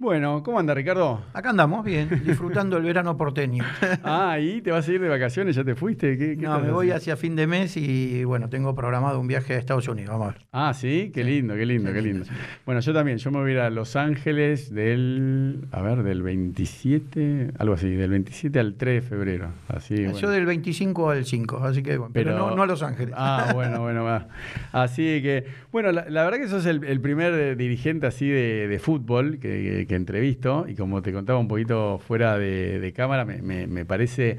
Bueno, ¿cómo anda Ricardo? Acá andamos, bien, disfrutando el verano porteño. Ah, ¿y te vas a ir de vacaciones? ¿Ya te fuiste? ¿Qué, qué No, me voy hacia fin de mes y bueno, tengo programado un viaje a Estados Unidos, vamos a ver. Ah, sí, qué lindo, qué lindo, qué lindo. Bueno, yo también, yo me voy a ir a Los Ángeles del, a ver, del 27, algo así, del 27 al 3 de febrero. Así, Yo bueno. del 25 al 5, así que bueno, pero, no, no a Los Ángeles. Ah, bueno, bueno, va. Así que, bueno, la, la verdad que sos el, el primer eh, dirigente así de, de fútbol que, que entrevisto y como te contaba un poquito fuera de, de cámara, me, me- me parece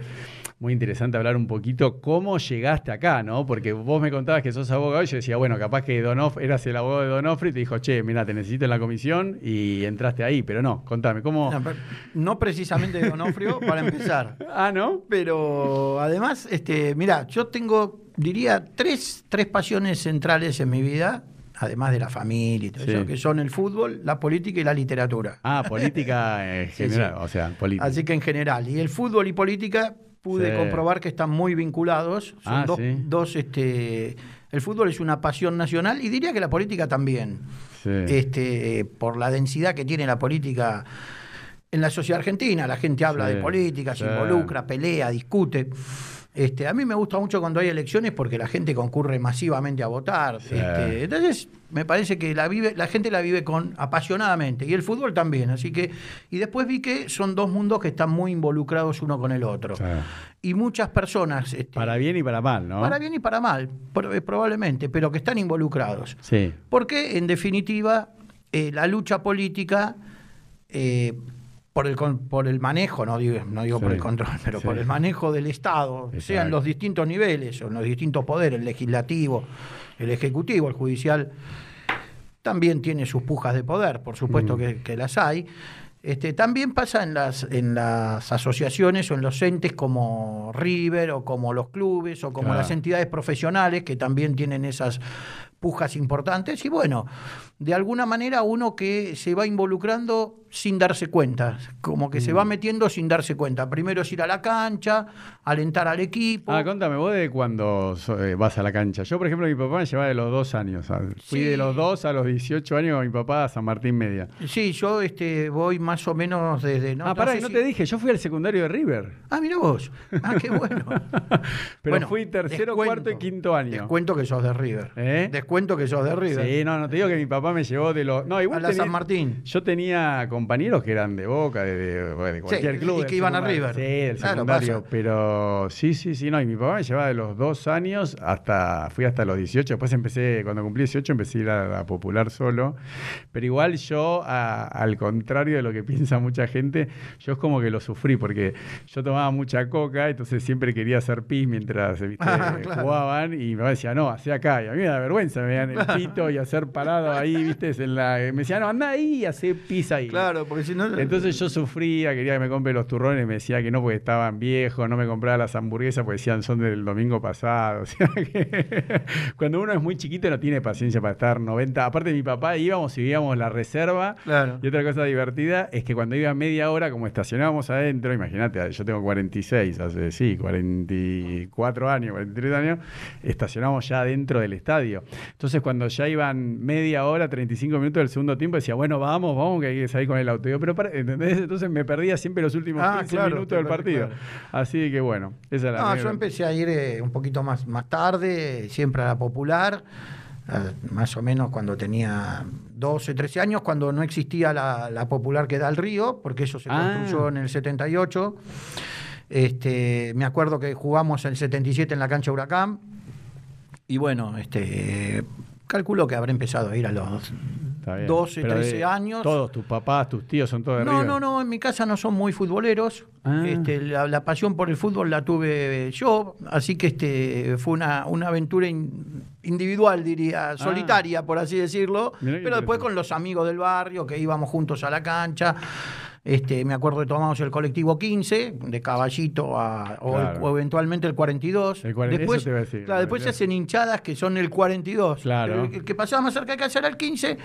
muy interesante hablar un poquito cómo llegaste acá, ¿no? Porque vos me contabas que sos abogado y yo decía, bueno, capaz que Donof, eras el abogado de Donofrio y te dijo, che, mira, te necesito en la comisión y entraste ahí, pero no, contame, ¿cómo? No precisamente de Donofrio, para empezar. Ah, ¿no? Pero además, este, mira, yo tengo, diría, tres, tres pasiones centrales en mi vida, además de la familia y todo Sí. eso, que son el fútbol, la política y la literatura. Ah, política en general, sí. o sea, política. Así que en general, y el fútbol y política pude comprobar que están muy vinculados. Son Ah, dos, sí. dos, este, el fútbol es una pasión nacional y diría que la política también. Sí. Este, por la densidad que tiene la política en la sociedad argentina, la gente habla de política, se involucra, pelea, discute. Este, a mí me gusta mucho cuando hay elecciones porque la gente concurre masivamente a votar. Sí. Este, entonces, me parece que la vive, la gente la vive con apasionadamente y el fútbol también. Así que, y después vi que son dos mundos que están muy involucrados uno con el otro. Sí. Y muchas personas, este, Para bien y para mal, ¿no? para bien y para mal, eh, probablemente, pero que están involucrados. Sí. Porque, en definitiva, eh, la lucha política, eh, por, el, con- por el manejo, no digo, no digo por el control, pero sí. por el manejo del Estado, Exacto. sean los distintos niveles o en los distintos poderes, el legislativo, el ejecutivo, el judicial, también tiene sus pujas de poder, por supuesto Mm. que, que las hay. Este, también pasa en las, en las asociaciones o en los entes como River o como los clubes o como Claro. las entidades profesionales que también tienen esas pujas importantes y bueno, de alguna manera uno que se va involucrando sin darse cuenta, como que Mm. se va metiendo sin darse cuenta. Primero es ir a la cancha, alentar al equipo. Ah, contame, vos de cuando eh, vas a la cancha. Yo, por ejemplo, mi papá me llevaba de los dos años. Fui Sí. de los dos a los 18 años con mi papá a San Martín Media. Sí, yo este, voy más o menos desde... ah, pará, sé no si- te dije, yo fui al secundario de River. Ah, mira vos. Ah, qué bueno. Pero Bueno, fui tercero, cuarto y quinto año. Descuento que sos de River. ¿Eh? Descuento que sos de River. Sí, no, no te digo que mi papá me llevó de los. No, a igual la tenía- San Martín. Yo tenía compañeros que eran de Boca, de, de- bueno, de cualquier Sí, club. y que iban a. River. Sí, del secundario. Pero sí, sí, sí, no. Y mi papá me llevaba de los dos años hasta. Fui hasta los 18. Después empecé, cuando cumplí 18, empecé a ir a la popular solo. Pero igual yo, a- al contrario de lo que piensa mucha gente, yo es como que lo sufrí porque yo tomaba mucha coca, entonces siempre quería hacer pis mientras ¿viste? Ah, claro. jugaban. Y mi papá decía, no, hace acá. Y a mí me da vergüenza, me veían el pito y hacer parado ahí, ¿viste? En la, me decía, no, anda ahí y hace pis ahí. Claro, porque si no... Entonces yo sufría, quería que me compre los turrones, me decía que no porque estaban viejos, no me compraba las hamburguesas porque decían son del domingo pasado. O sea que cuando uno es muy chiquito no tiene paciencia para estar 90. Aparte mi papá íbamos y veíamos la reserva. Claro. Y otra cosa divertida es que cuando iba media hora, como estacionábamos adentro, imagínate, yo tengo 46, hace sí, 44 años, 43 años, estacionamos ya dentro del estadio. Entonces cuando ya iban media hora, 35 minutos del segundo tiempo, decía, bueno, vamos, vamos, que hay que salir con el auto. Digo, pero para, ¿entendés? Entonces me perdía siempre los últimos Ah, 15 claro, minutos del partido. claro. Así que bueno, esa es la No, yo empecé a ir eh, un poquito más, más tarde, siempre a la popular, eh, más o menos cuando tenía 12, 13 años, cuando no existía la, la popular que da al río, porque eso se Ah. construyó en el 78. Este, me acuerdo que jugamos el 77 en la cancha Huracán. Y bueno, este, calculo que habré empezado a ir a los Está bien. 12, Pero de 13 años. Todos, tus papás, tus tíos son todos de No, River. no, no, en mi casa no son muy futboleros. Ah. Este, la, la pasión por el fútbol la tuve yo, así que este fue una, una aventura in- individual, diría, solitaria, por así decirlo. Ah. Mirá Pero después con los amigos del barrio, que íbamos juntos a la cancha. Este, me acuerdo que tomamos el colectivo 15, de Caballito a, o, el- Claro. o eventualmente el 42. El 40, después, te iba a decir, claro, después se 42. hacen hinchadas que son el 42. Claro. El, el que pasaba más cerca de casa era el 15.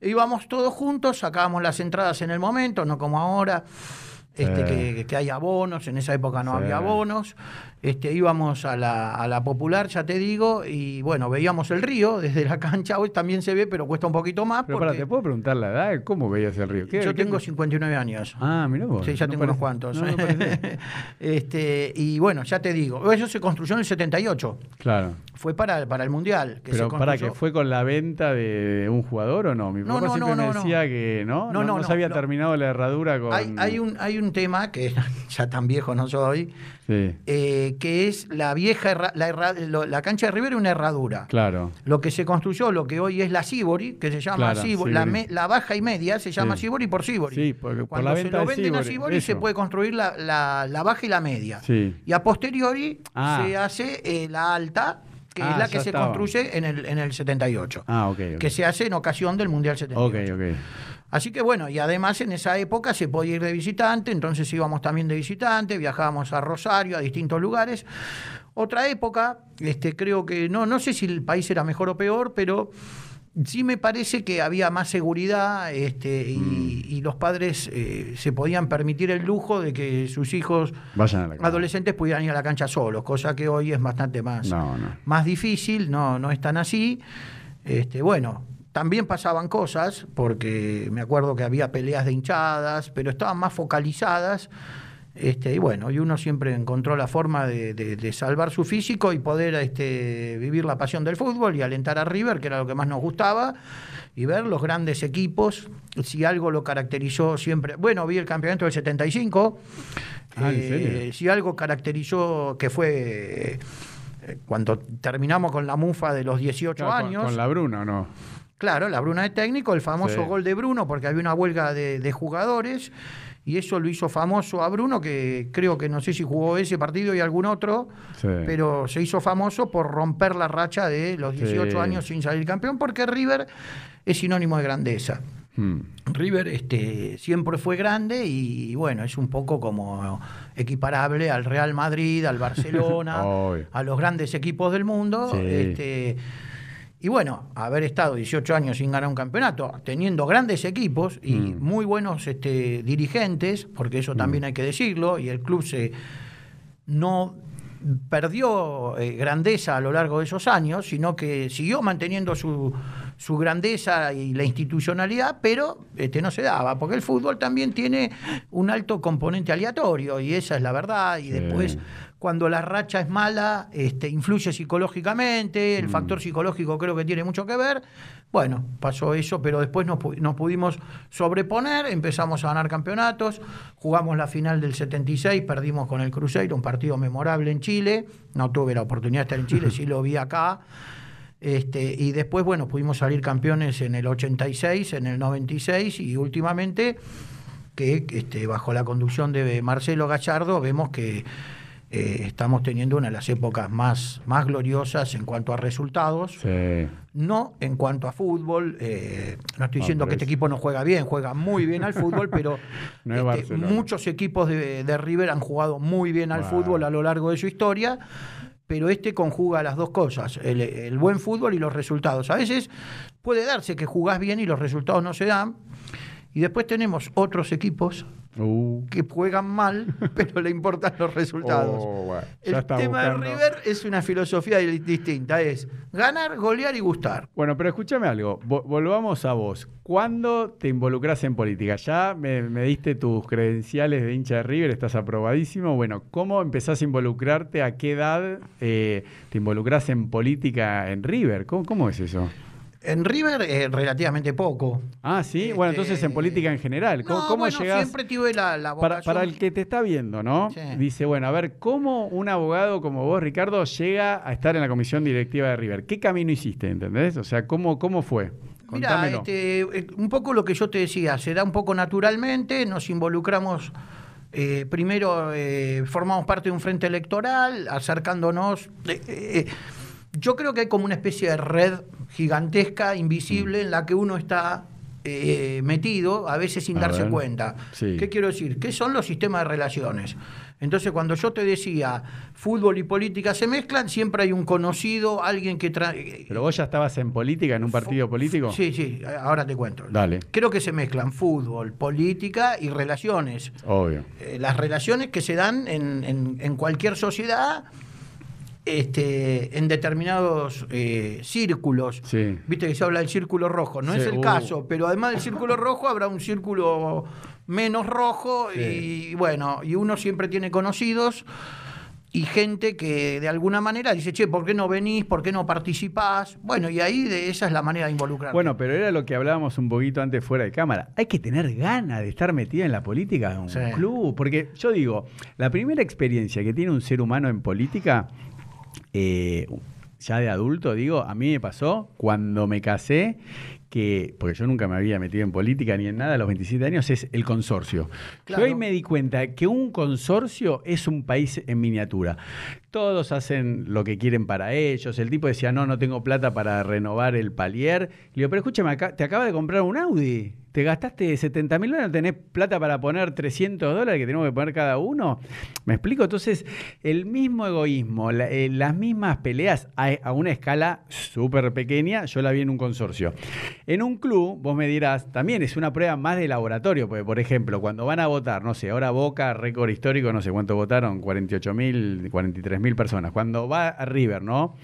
Íbamos todos juntos, sacábamos las entradas en el momento, no como ahora. Este, Sí. que, que hay abonos, en esa época no Sí. había abonos. Este, íbamos a la, a la popular, ya te digo, y bueno, veíamos el río desde la cancha. Hoy también se ve, pero cuesta un poquito más. Pero porque para, ¿te puedo preguntar la edad? ¿Cómo veías el río? ¿Qué- yo qué- tengo 59 años. Ah, mirá vos. Sí, ya no tengo unos cuantos. no, no parece. este, y bueno, ya te digo, eso se construyó en el 78. claro. Fue para, para el Mundial. Que Pero se para que fue con la venta de un jugador o no? Mi No, papá no, siempre no, me decía que no, no, No, no, no no, se había no. terminado la herradura con. Hay, hay, un, hay un tema que ya tan viejo no soy, Sí, eh, que es la vieja herra- la, herra- lo- la cancha de River una herradura. claro. Lo que se construyó, lo que hoy es la Sibori, que se llama Claro, Sibori, la, Sibori. me- la baja y media se llama Sí. Sibori por Sibori. Sí, por Cuando la se lo de venden a Sibori, se puede construir la, la- baja y la media. Y a posteriori Ah. se hace eh, la alta, que Ah, es la que se estaba. construye en el, en el 78. Ah, ok. ok. Que se hace en ocasión del Mundial 78. Ok, ok. Así que bueno, y además en esa época se podía ir de visitante, entonces íbamos también de visitante, viajábamos a Rosario, a distintos lugares. Otra época, este, creo que no, no sé si el país era mejor o peor, pero sí me parece que había más seguridad este, y, y los padres eh, se podían permitir el lujo de que sus hijos Vayan adolescentes pudieran ir a la cancha solos, cosa que hoy es bastante más, No, no. más difícil, no, no es tan así. Este, bueno, también pasaban cosas, porque me acuerdo que había peleas de hinchadas, pero estaban más focalizadas. Este, y bueno, y uno siempre encontró la forma de, de- de salvar su físico y poder este, vivir la pasión del fútbol y alentar a River, que era lo que más nos gustaba, y ver los grandes equipos. Si algo lo caracterizó siempre. Bueno, vi el campeonato del 75. Ah, ¿en eh, si algo caracterizó que fue eh, cuando terminamos con la mufa de los 18 Claro, con- años. Con, la Bruna, ¿o no? Claro, la Bruna de técnico, el famoso Sí. gol de Bruno, porque había una huelga de, de jugadores, y eso lo hizo famoso a Bruno, que creo que no sé si jugó ese partido y algún otro, Sí. pero se hizo famoso por romper la racha de los 18 Sí. años sin salir campeón, porque River es sinónimo de grandeza. Hmm. River este, siempre fue grande y bueno, es un poco como equiparable al Real Madrid, al Barcelona, a los grandes equipos del mundo. Este, y bueno, haber estado 18 años sin ganar un campeonato, teniendo grandes equipos y Mm. muy buenos este, dirigentes, porque eso también hay que decirlo, y el club se no perdió eh, grandeza a lo largo de esos años, sino que siguió manteniendo su, su grandeza y la institucionalidad, pero este, no se daba, porque el fútbol también tiene un alto componente aleatorio, y esa es la verdad, y Sí. después cuando la racha es mala, este, influye psicológicamente, el factor psicológico creo que tiene mucho que ver. Bueno, pasó eso, pero después nos, pu- nos pudimos sobreponer, empezamos a ganar campeonatos, jugamos la final del 76, perdimos con el Cruzeiro, un partido memorable en Chile, no tuve la oportunidad de estar en Chile, sí lo vi acá. Este, y después, bueno, pudimos salir campeones en el 86, en el 96 y últimamente que este, bajo la conducción de Marcelo Gallardo vemos que eh, estamos teniendo una de las épocas más, más gloriosas en cuanto a resultados, Sí. no en cuanto a fútbol. eh, no estoy diciendo que este es- equipo no juega bien, juega muy bien al fútbol, pero No este, muchos equipos de, de River han jugado muy bien al Wow. fútbol a lo largo de su historia. Pero este conjuga las dos cosas, el, el buen fútbol y los resultados. A veces puede darse que jugás bien y los resultados no se dan. Y después tenemos otros equipos Uh. que juegan mal, pero le importan los resultados. Oh, bueno, El tema de River es una filosofía di- distinta, es ganar, golear y gustar. Bueno, pero escúchame algo, vo- volvamos a vos. ¿Cuándo te involucras en política? Ya me, me diste tus credenciales de hincha de River, estás aprobadísimo. Bueno, ¿cómo empezás a involucrarte? ¿A qué edad eh, te involucras en política en River? ¿Cómo, cómo es eso? En River, eh, relativamente poco. Ah, sí. Bueno, Este, entonces en política en general. ¿Cómo, no, cómo bueno, llegás? siempre tuve la, la Para, para el que te está viendo, ¿no? Sí. Dice, bueno, a ver, ¿cómo un abogado como vos, Ricardo, llega a estar en la comisión directiva de River? ¿Qué camino hiciste, entendés? O sea, ¿cómo, cómo fue? Mira, este, eh, un poco lo que yo te decía, se da un poco naturalmente, nos involucramos, eh, primero eh, formamos parte de un frente electoral, acercándonos. yo creo que hay como una especie de red gigantesca, invisible, en la que uno está eh, metido, a veces sin A darse ver. cuenta. Sí. ¿Qué quiero decir? ¿Qué son los sistemas de relaciones? Entonces, cuando yo te decía fútbol y política se mezclan, siempre hay un conocido, alguien que trae. Pero vos ya estabas en política, en un partido político. Sí, sí, ahora te cuento. Dale. Creo que se mezclan fútbol, política y relaciones. Obvio. Eh, las relaciones que se dan en, en- en cualquier sociedad, este, en determinados eh, círculos. Sí. Viste que se habla del círculo rojo, no Sí, es el uh. caso, pero además del círculo rojo habrá un círculo menos rojo Sí. y bueno, y uno siempre tiene conocidos y gente que de alguna manera dice, che, ¿por qué no venís? ¿Por qué no participás? Bueno, y ahí de esa es la manera de involucrar. Bueno, pero era lo que hablábamos un poquito antes fuera de cámara. Hay que tener ganas de estar metida en la política de un Sí. club. Porque yo digo, la primera experiencia que tiene un ser humano en política, eh, ya de adulto, digo, a mí me pasó cuando me casé, que, porque yo nunca me había metido en política ni en nada a los 27 años, es el consorcio. Claro. Yo ahí me di cuenta que un consorcio es un país en miniatura. Todos hacen lo que quieren para ellos. El tipo decía, no, no tengo plata para renovar el palier. Le digo, pero escúchame, te acaba de comprar un Audi. Te gastaste 70 mil dólares, tenés plata para poner 300 dólares que tenemos que poner cada uno. ¿Me explico? Entonces, el mismo egoísmo, eh, las mismas peleas a, una escala súper pequeña, yo la vi en un consorcio. En un club, vos me dirás, también es una prueba más de laboratorio, porque, por ejemplo, cuando van a votar, no sé, ahora Boca, récord histórico, no sé cuánto votaron, 48 mil, 43 mil personas. Cuando va a River, ¿no?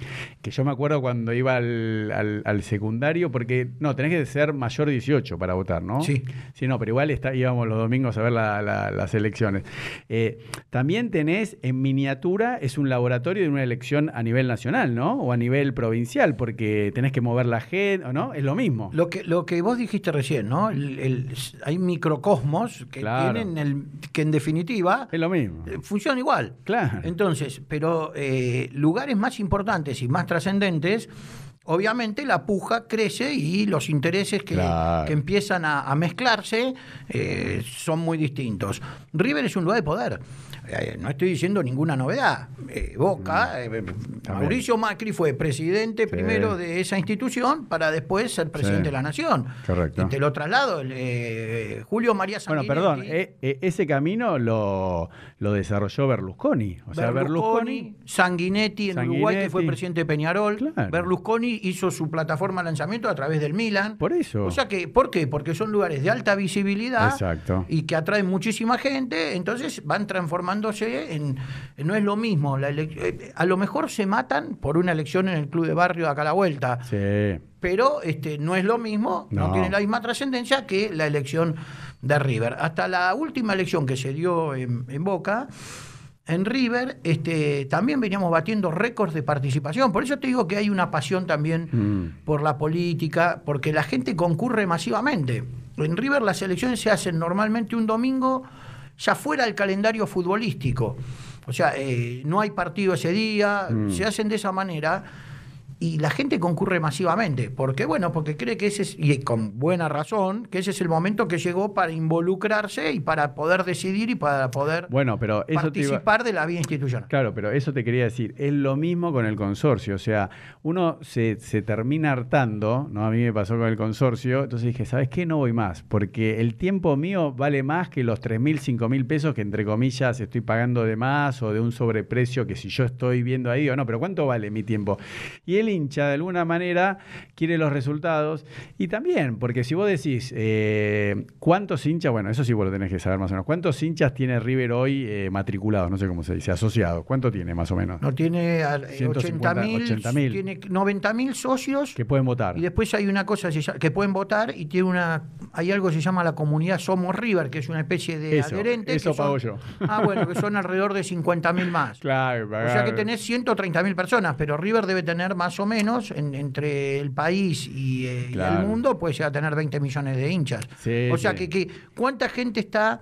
Que yo me acuerdo cuando iba al, secundario, porque, no, tenés que ser mayor de 18 para votar, ¿no? Sí. Sí, no, pero igual está, íbamos los domingos a ver la- la- las elecciones. Eh, también tenés en miniatura, es un laboratorio de una elección a nivel nacional, ¿no? O a nivel provincial, porque tenés que mover la gente, ¿no? Es lo mismo. Lo que, lo que vos dijiste recién, ¿no? El- el- hay microcosmos que Claro. tienen el, que en definitiva Es lo mismo. eh, funcionan igual. Claro. Entonces, pero eh, lugares más importantes y más trascendentes, obviamente la puja crece y los intereses que, Claro. que empiezan a, a mezclarse eh, son muy distintos. River es un lugar de poder. Eh, no estoy diciendo ninguna novedad. Eh, Boca, eh, Mauricio Macri fue presidente primero de esa institución para después ser presidente Sí. de la nación. Correcto. Y te lo traslado, el, Julio María Bueno, Sanguinetti. perdón, eh, eh, ese camino lo, lo desarrolló Berlusconi. O sea, Berlusconi, Berlusconi. Sanguinetti en Uruguay, que fue presidente de Peñarol. Claro. Berlusconi hizo su plataforma de lanzamiento a través del Milan. Por eso. O sea que, ¿por qué? Porque son lugares de alta visibilidad Exacto. y que atraen muchísima gente, entonces van en. en- no es lo mismo. la eh, a lo mejor se matan por una elección en el club de barrio de acá a la vuelta, Sí. pero este, no es lo mismo, no. No. tiene la misma trascendencia que la elección de River. Hasta la última elección que se dio en, en Boca, en River, este, también veníamos batiendo récords de participación. Por eso te digo que hay una pasión también Mm. por la política, porque la gente concurre masivamente. En River las elecciones se hacen normalmente un domingo ya fuera del calendario futbolístico. O sea, eh, no hay partido ese día, Mm. se hacen de esa manera y la gente concurre masivamente. ¿Por qué? Bueno, porque cree que ese es, y con buena razón, que ese es el momento que llegó para involucrarse y para poder decidir y para poder Bueno, pero eso iba- participar de la vida institucional. Claro, pero eso te quería decir, es lo mismo con el consorcio, o sea, uno se, se termina hartando, ¿no? A mí me pasó con el consorcio, entonces dije, ¿sabes qué? No voy más, porque el tiempo mío vale más que los 3 mil, 5 mil pesos que entre comillas estoy pagando de más o de un sobreprecio que si yo estoy viendo ahí, digo, no, pero ¿cuánto vale mi tiempo? Y el hincha, de alguna manera, quiere los resultados y también, porque si vos decís, eh, ¿cuántos hinchas? Bueno, eso sí vos lo tenés que saber más o menos. ¿Cuántos hinchas tiene River hoy eh, matriculados? No sé cómo se dice, asociados. ¿Cuánto tiene más o menos? No tiene a- eh, 150, 80 mil, 80.000. tiene 90 mil socios. Que pueden votar. Y después hay una cosa que pueden votar y tiene una hay algo que se llama la comunidad Somos River, que es una especie de Eso, adherentes. eso pago yo. Ah, bueno, que son alrededor de 50 mil más. Claro, O sea que tenés 130 mil personas, pero River debe tener más o menos, en- entre el país y, eh, y el mundo, puede llegar a tener 20 millones de hinchas. Sí, o sea sí. que, que, ¿cuánta gente está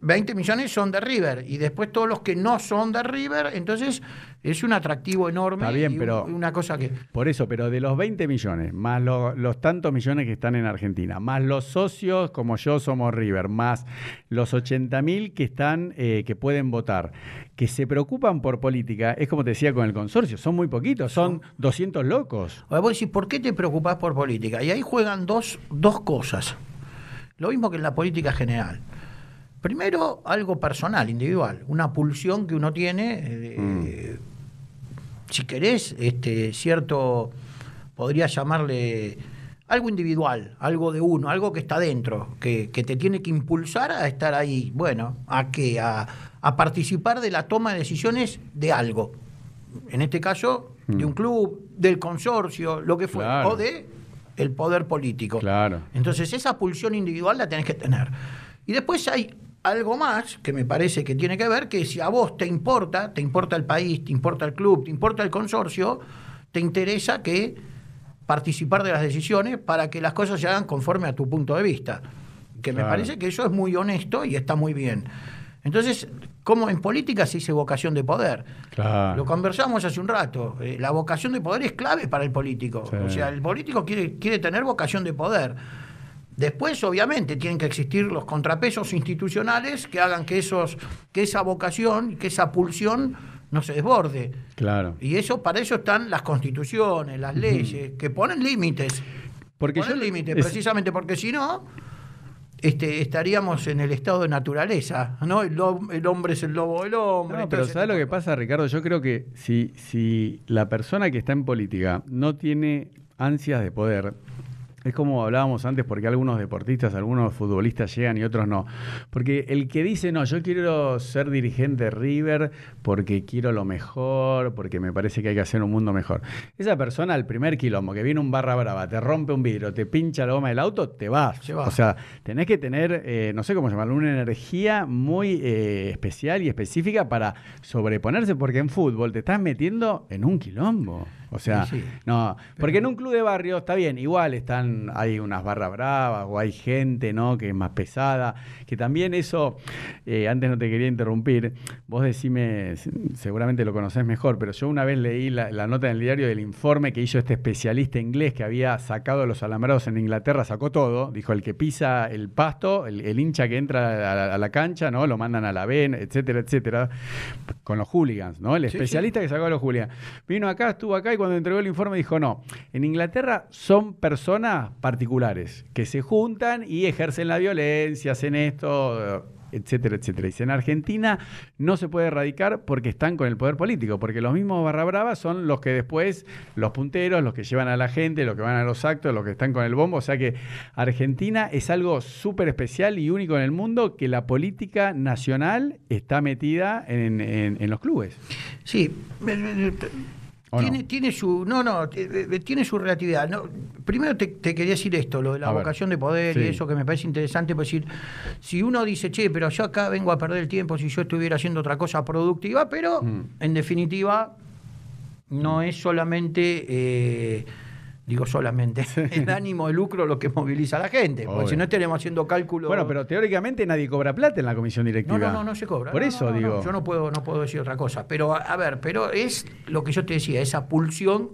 20 millones son de River y después todos los que no son de River, entonces es un atractivo enorme. Está bien, y pero- una cosa que Por eso, pero de los 20 millones, más lo- los tantos millones que están en Argentina, más los socios como yo somos River, más los 80 mil que están, eh, que pueden votar, que se preocupan por política, es como te decía con el consorcio, son muy poquitos, son 200 locos. Ahora vos decís, ¿por qué te preocupás por política? Y ahí juegan dos, dos cosas. Lo mismo que en la política general. Primero, algo personal, individual, una pulsión que uno tiene, eh, si querés, este, cierto, podría llamarle algo individual, algo de uno, algo que está dentro, que, que te tiene que impulsar a estar ahí, bueno, a qué, a, a participar de la toma de decisiones de algo. En este caso, de un club, del consorcio, lo que fuera, Claro. o de el poder político. Claro. Entonces esa pulsión individual la tenés que tener. Y después hay algo más que me parece que tiene que ver, que si a vos te importa, te importa el país, te importa el club, te importa el consorcio, te interesa que participar de las decisiones para que las cosas se hagan conforme a tu punto de vista. Que me parece que eso es muy honesto y está muy bien. Entonces, como en política se dice vocación de poder. Claro. Lo conversamos hace un rato. eh, la vocación de poder es clave para el político. Sí. O sea, el político quiere, quiere tener vocación de poder. Después, obviamente, tienen que existir los contrapesos institucionales que hagan que, esos, que esa vocación, que esa pulsión no se desborde. Claro. Y eso, para eso están las constituciones, las leyes, que ponen límites. Porque ponen límites, es- precisamente porque si no, este, estaríamos en el estado de naturaleza, ¿no? El, el hombre es el lobo del hombre. No, pero ¿sabes lo que de pasa, Ricardo? Yo creo que si, si la persona que está en política no tiene ansias de poder, es como hablábamos antes, porque algunos deportistas, algunos futbolistas llegan y otros no. Porque el que dice, no, yo quiero ser dirigente River porque quiero lo mejor, porque me parece que hay que hacer un mundo mejor. Esa persona al primer quilombo, que viene un barra brava, te rompe un vidrio, te pincha la goma del auto, te vas. Se va. O sea, tenés que tener, eh, no sé cómo llamarlo, una energía muy eh, especial y específica para sobreponerse, porque en fútbol te estás metiendo en un quilombo. O sea, Sí, sí. no, porque en un club de barrio está bien, igual están, hay unas barras bravas o hay gente, ¿no? Que es más pesada, que también eso, eh, antes no te quería interrumpir, vos decime, se- seguramente lo conocés mejor, pero yo una vez leí la, la nota en el diario del informe que hizo este especialista inglés que había sacado los alambrados en Inglaterra, sacó todo, dijo el que pisa el pasto, el, el hincha que entra a la, a la cancha, ¿no? Lo mandan a la ven, etcétera, etcétera, con los hooligans, ¿no? El Sí, especialista que sacó a los hooligans. Vino acá, estuvo acá y cuando entregó el informe dijo, no, en Inglaterra son personas particulares que se juntan y ejercen la violencia, hacen esto, etcétera, etcétera. Dice, en Argentina no se puede erradicar porque están con el poder político, porque los mismos barra brava son los que después, los punteros, los que llevan a la gente, los que van a los actos, los que están con el bombo. O sea que Argentina es algo súper especial y único en el mundo que la política nacional está metida en, en- los clubes. Sí, eh, eh, ¿O tiene, no? tiene su no no eh, eh, tiene su relatividad. No, primero te, te quería decir esto, lo de la A ver. vocación de poder y eso que me parece interesante, pues decir, si uno dice, che, pero yo acá vengo a perder el tiempo si yo estuviera haciendo otra cosa productiva, pero Mm. en definitiva no es solamente eh, digo solamente el ánimo de lucro lo que moviliza a la gente, porque si no estaremos haciendo cálculos. Bueno, pero teóricamente nadie cobra plata en la comisión directiva. No, no, no, no se cobra. Por No, eso no, digo. yo no puedo, no puedo decir otra cosa. Pero, a, a ver, pero es lo que yo te decía, esa pulsión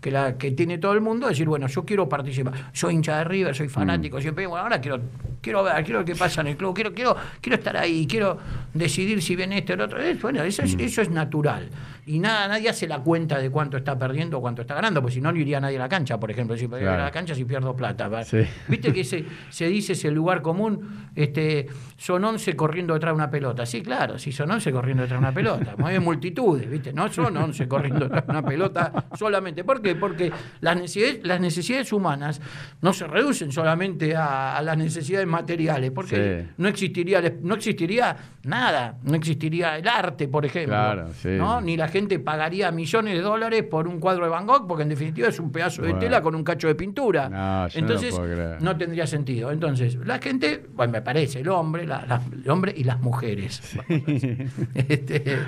que, la, que tiene todo el mundo, decir, bueno, yo quiero participar. Soy hincha de River, soy fanático, Mm. siempre, bueno, ahora quiero, quiero ver, quiero ver qué pasa en el club, quiero, quiero, quiero estar ahí, quiero decidir si viene este o el otro. Bueno, eso Mm. es, eso es natural. Y nada, nadie hace la cuenta de cuánto está perdiendo o cuánto está ganando, porque si no, no iría nadie a la cancha, por ejemplo. Si voy a Claro. la cancha si pierdo plata. Viste que se, se dice ese lugar común, este, son 11 corriendo detrás de una pelota. Sí, claro, sí, son 11 corriendo detrás de una pelota. Mueven multitudes, ¿viste? No son 11 corriendo detrás de una pelota solamente. ¿Por qué? Porque las necesidades, las necesidades humanas no se reducen solamente a, a las necesidades materiales, porque Sí. no, existiría, no existiría nada, no existiría el arte, por ejemplo. Claro, sí. ¿no? Ni la gente pagaría millones de dólares por un cuadro de Van Gogh, porque en definitiva es un pedazo de tela con un cacho de pintura. No, no Entonces, no tendría sentido. Entonces, la gente, bueno, me parece, el hombre, la- la- el hombre y las mujeres, este,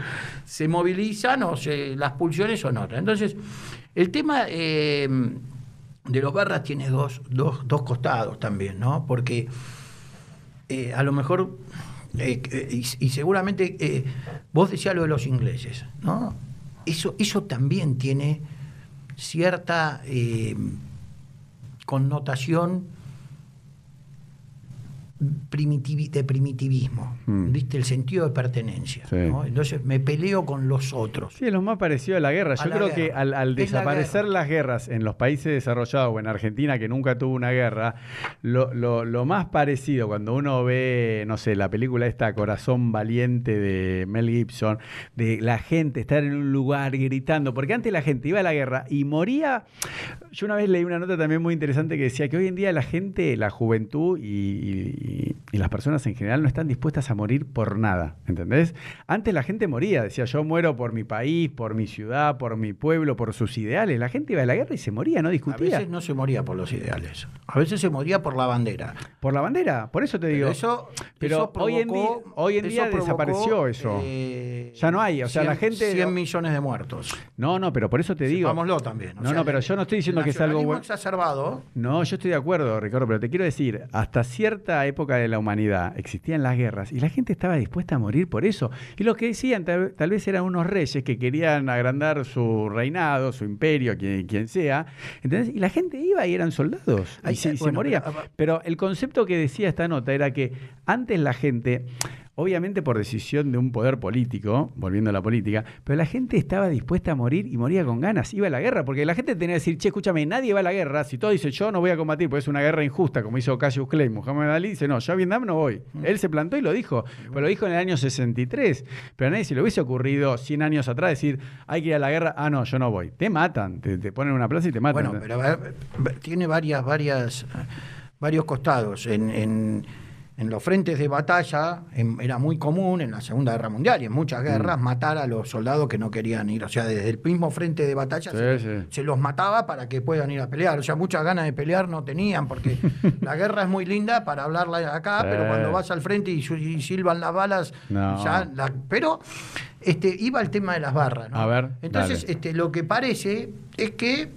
se movilizan o se, las pulsiones son otras. Entonces, el tema eh, de los barras tiene dos, dos, dos costados también, ¿no? Porque eh, a lo mejor eh, eh, y, seguramente eh, vos decías lo de los ingleses, ¿no? Eso, eso también tiene cierta connotación primitivi- de primitivismo, Hmm. ¿viste? El sentido de pertenencia. Sí. ¿no? Entonces me peleo con los otros. Sí, es lo más parecido a la guerra. A Yo la creo guerra. que al, al Es la desaparecer guerra. las guerras en los países desarrollados o en Argentina, que nunca tuvo una guerra, lo, lo- lo más parecido cuando uno ve, no sé, la película esta Corazón Valiente de Mel Gibson, de la gente estar en un lugar gritando, porque antes la gente iba a la guerra y moría. Yo una vez leí una nota también muy interesante que decía que hoy en día la gente, la juventud y, y- y las personas en general no están dispuestas a morir por nada, ¿entendés? Antes la gente moría, decía yo muero por mi país, por mi ciudad, por mi pueblo, por sus ideales. La gente iba a la guerra y se moría, no A discutía. veces no se moría por los ideales, a veces se moría por la bandera. Por la bandera, por eso te digo. Pero eso, Pero eso hoy en provocó- día- hoy en día provocó, desapareció eso. eh, Ya no hay, o sea, la gente- 100 millones de muertos. No, no, pero por eso te digo. Sepámoslo también. o No, sea, no, pero yo no estoy diciendo que es algo bueno. exacerbado. No, yo estoy de acuerdo, Ricardo, pero te quiero decir, hasta cierta época de la humanidad existían las guerras y la gente estaba dispuesta a morir por eso. Y los que decían tal, tal vez eran unos reyes que querían agrandar su reinado, su imperio, quien, quien sea. ¿entendés? Y la gente iba y eran soldados y Ay, se, y se bueno, moría. pero- Pero el concepto que decía esta nota era que antes la gente obviamente por decisión de un poder político, volviendo a la política, pero la gente estaba dispuesta a morir y moría con ganas, iba a la guerra, porque la gente tenía que decir, che, escúchame, nadie va a la guerra, si todo dice yo no voy a combatir, porque es una guerra injusta, como hizo Cassius Clay, Muhammad Ali dice, no, yo a Vietnam no voy. Él se plantó y lo dijo, pero lo dijo en el año 63, pero a nadie se le hubiese ocurrido 100 años atrás decir, hay que ir a la guerra, ah, no, yo no voy. Te matan, te, te ponen en una plaza y te matan. Bueno, pero tiene varias, varias, varios costados. En, en- en los frentes de batalla en- era muy común en la Segunda Guerra Mundial y en muchas Mm. guerras matar a los soldados que no querían ir. O sea, desde el mismo frente de batalla Sí, se, sí. se los mataba para que puedan ir a pelear. O sea, muchas ganas de pelear no tenían porque la guerra es muy linda para hablarla acá, Sí. pero cuando vas al frente y, silban las balas, No. ya la- pero este, iba el tema de las barras. ¿no? A ver, Entonces, dale. este, lo que parece es que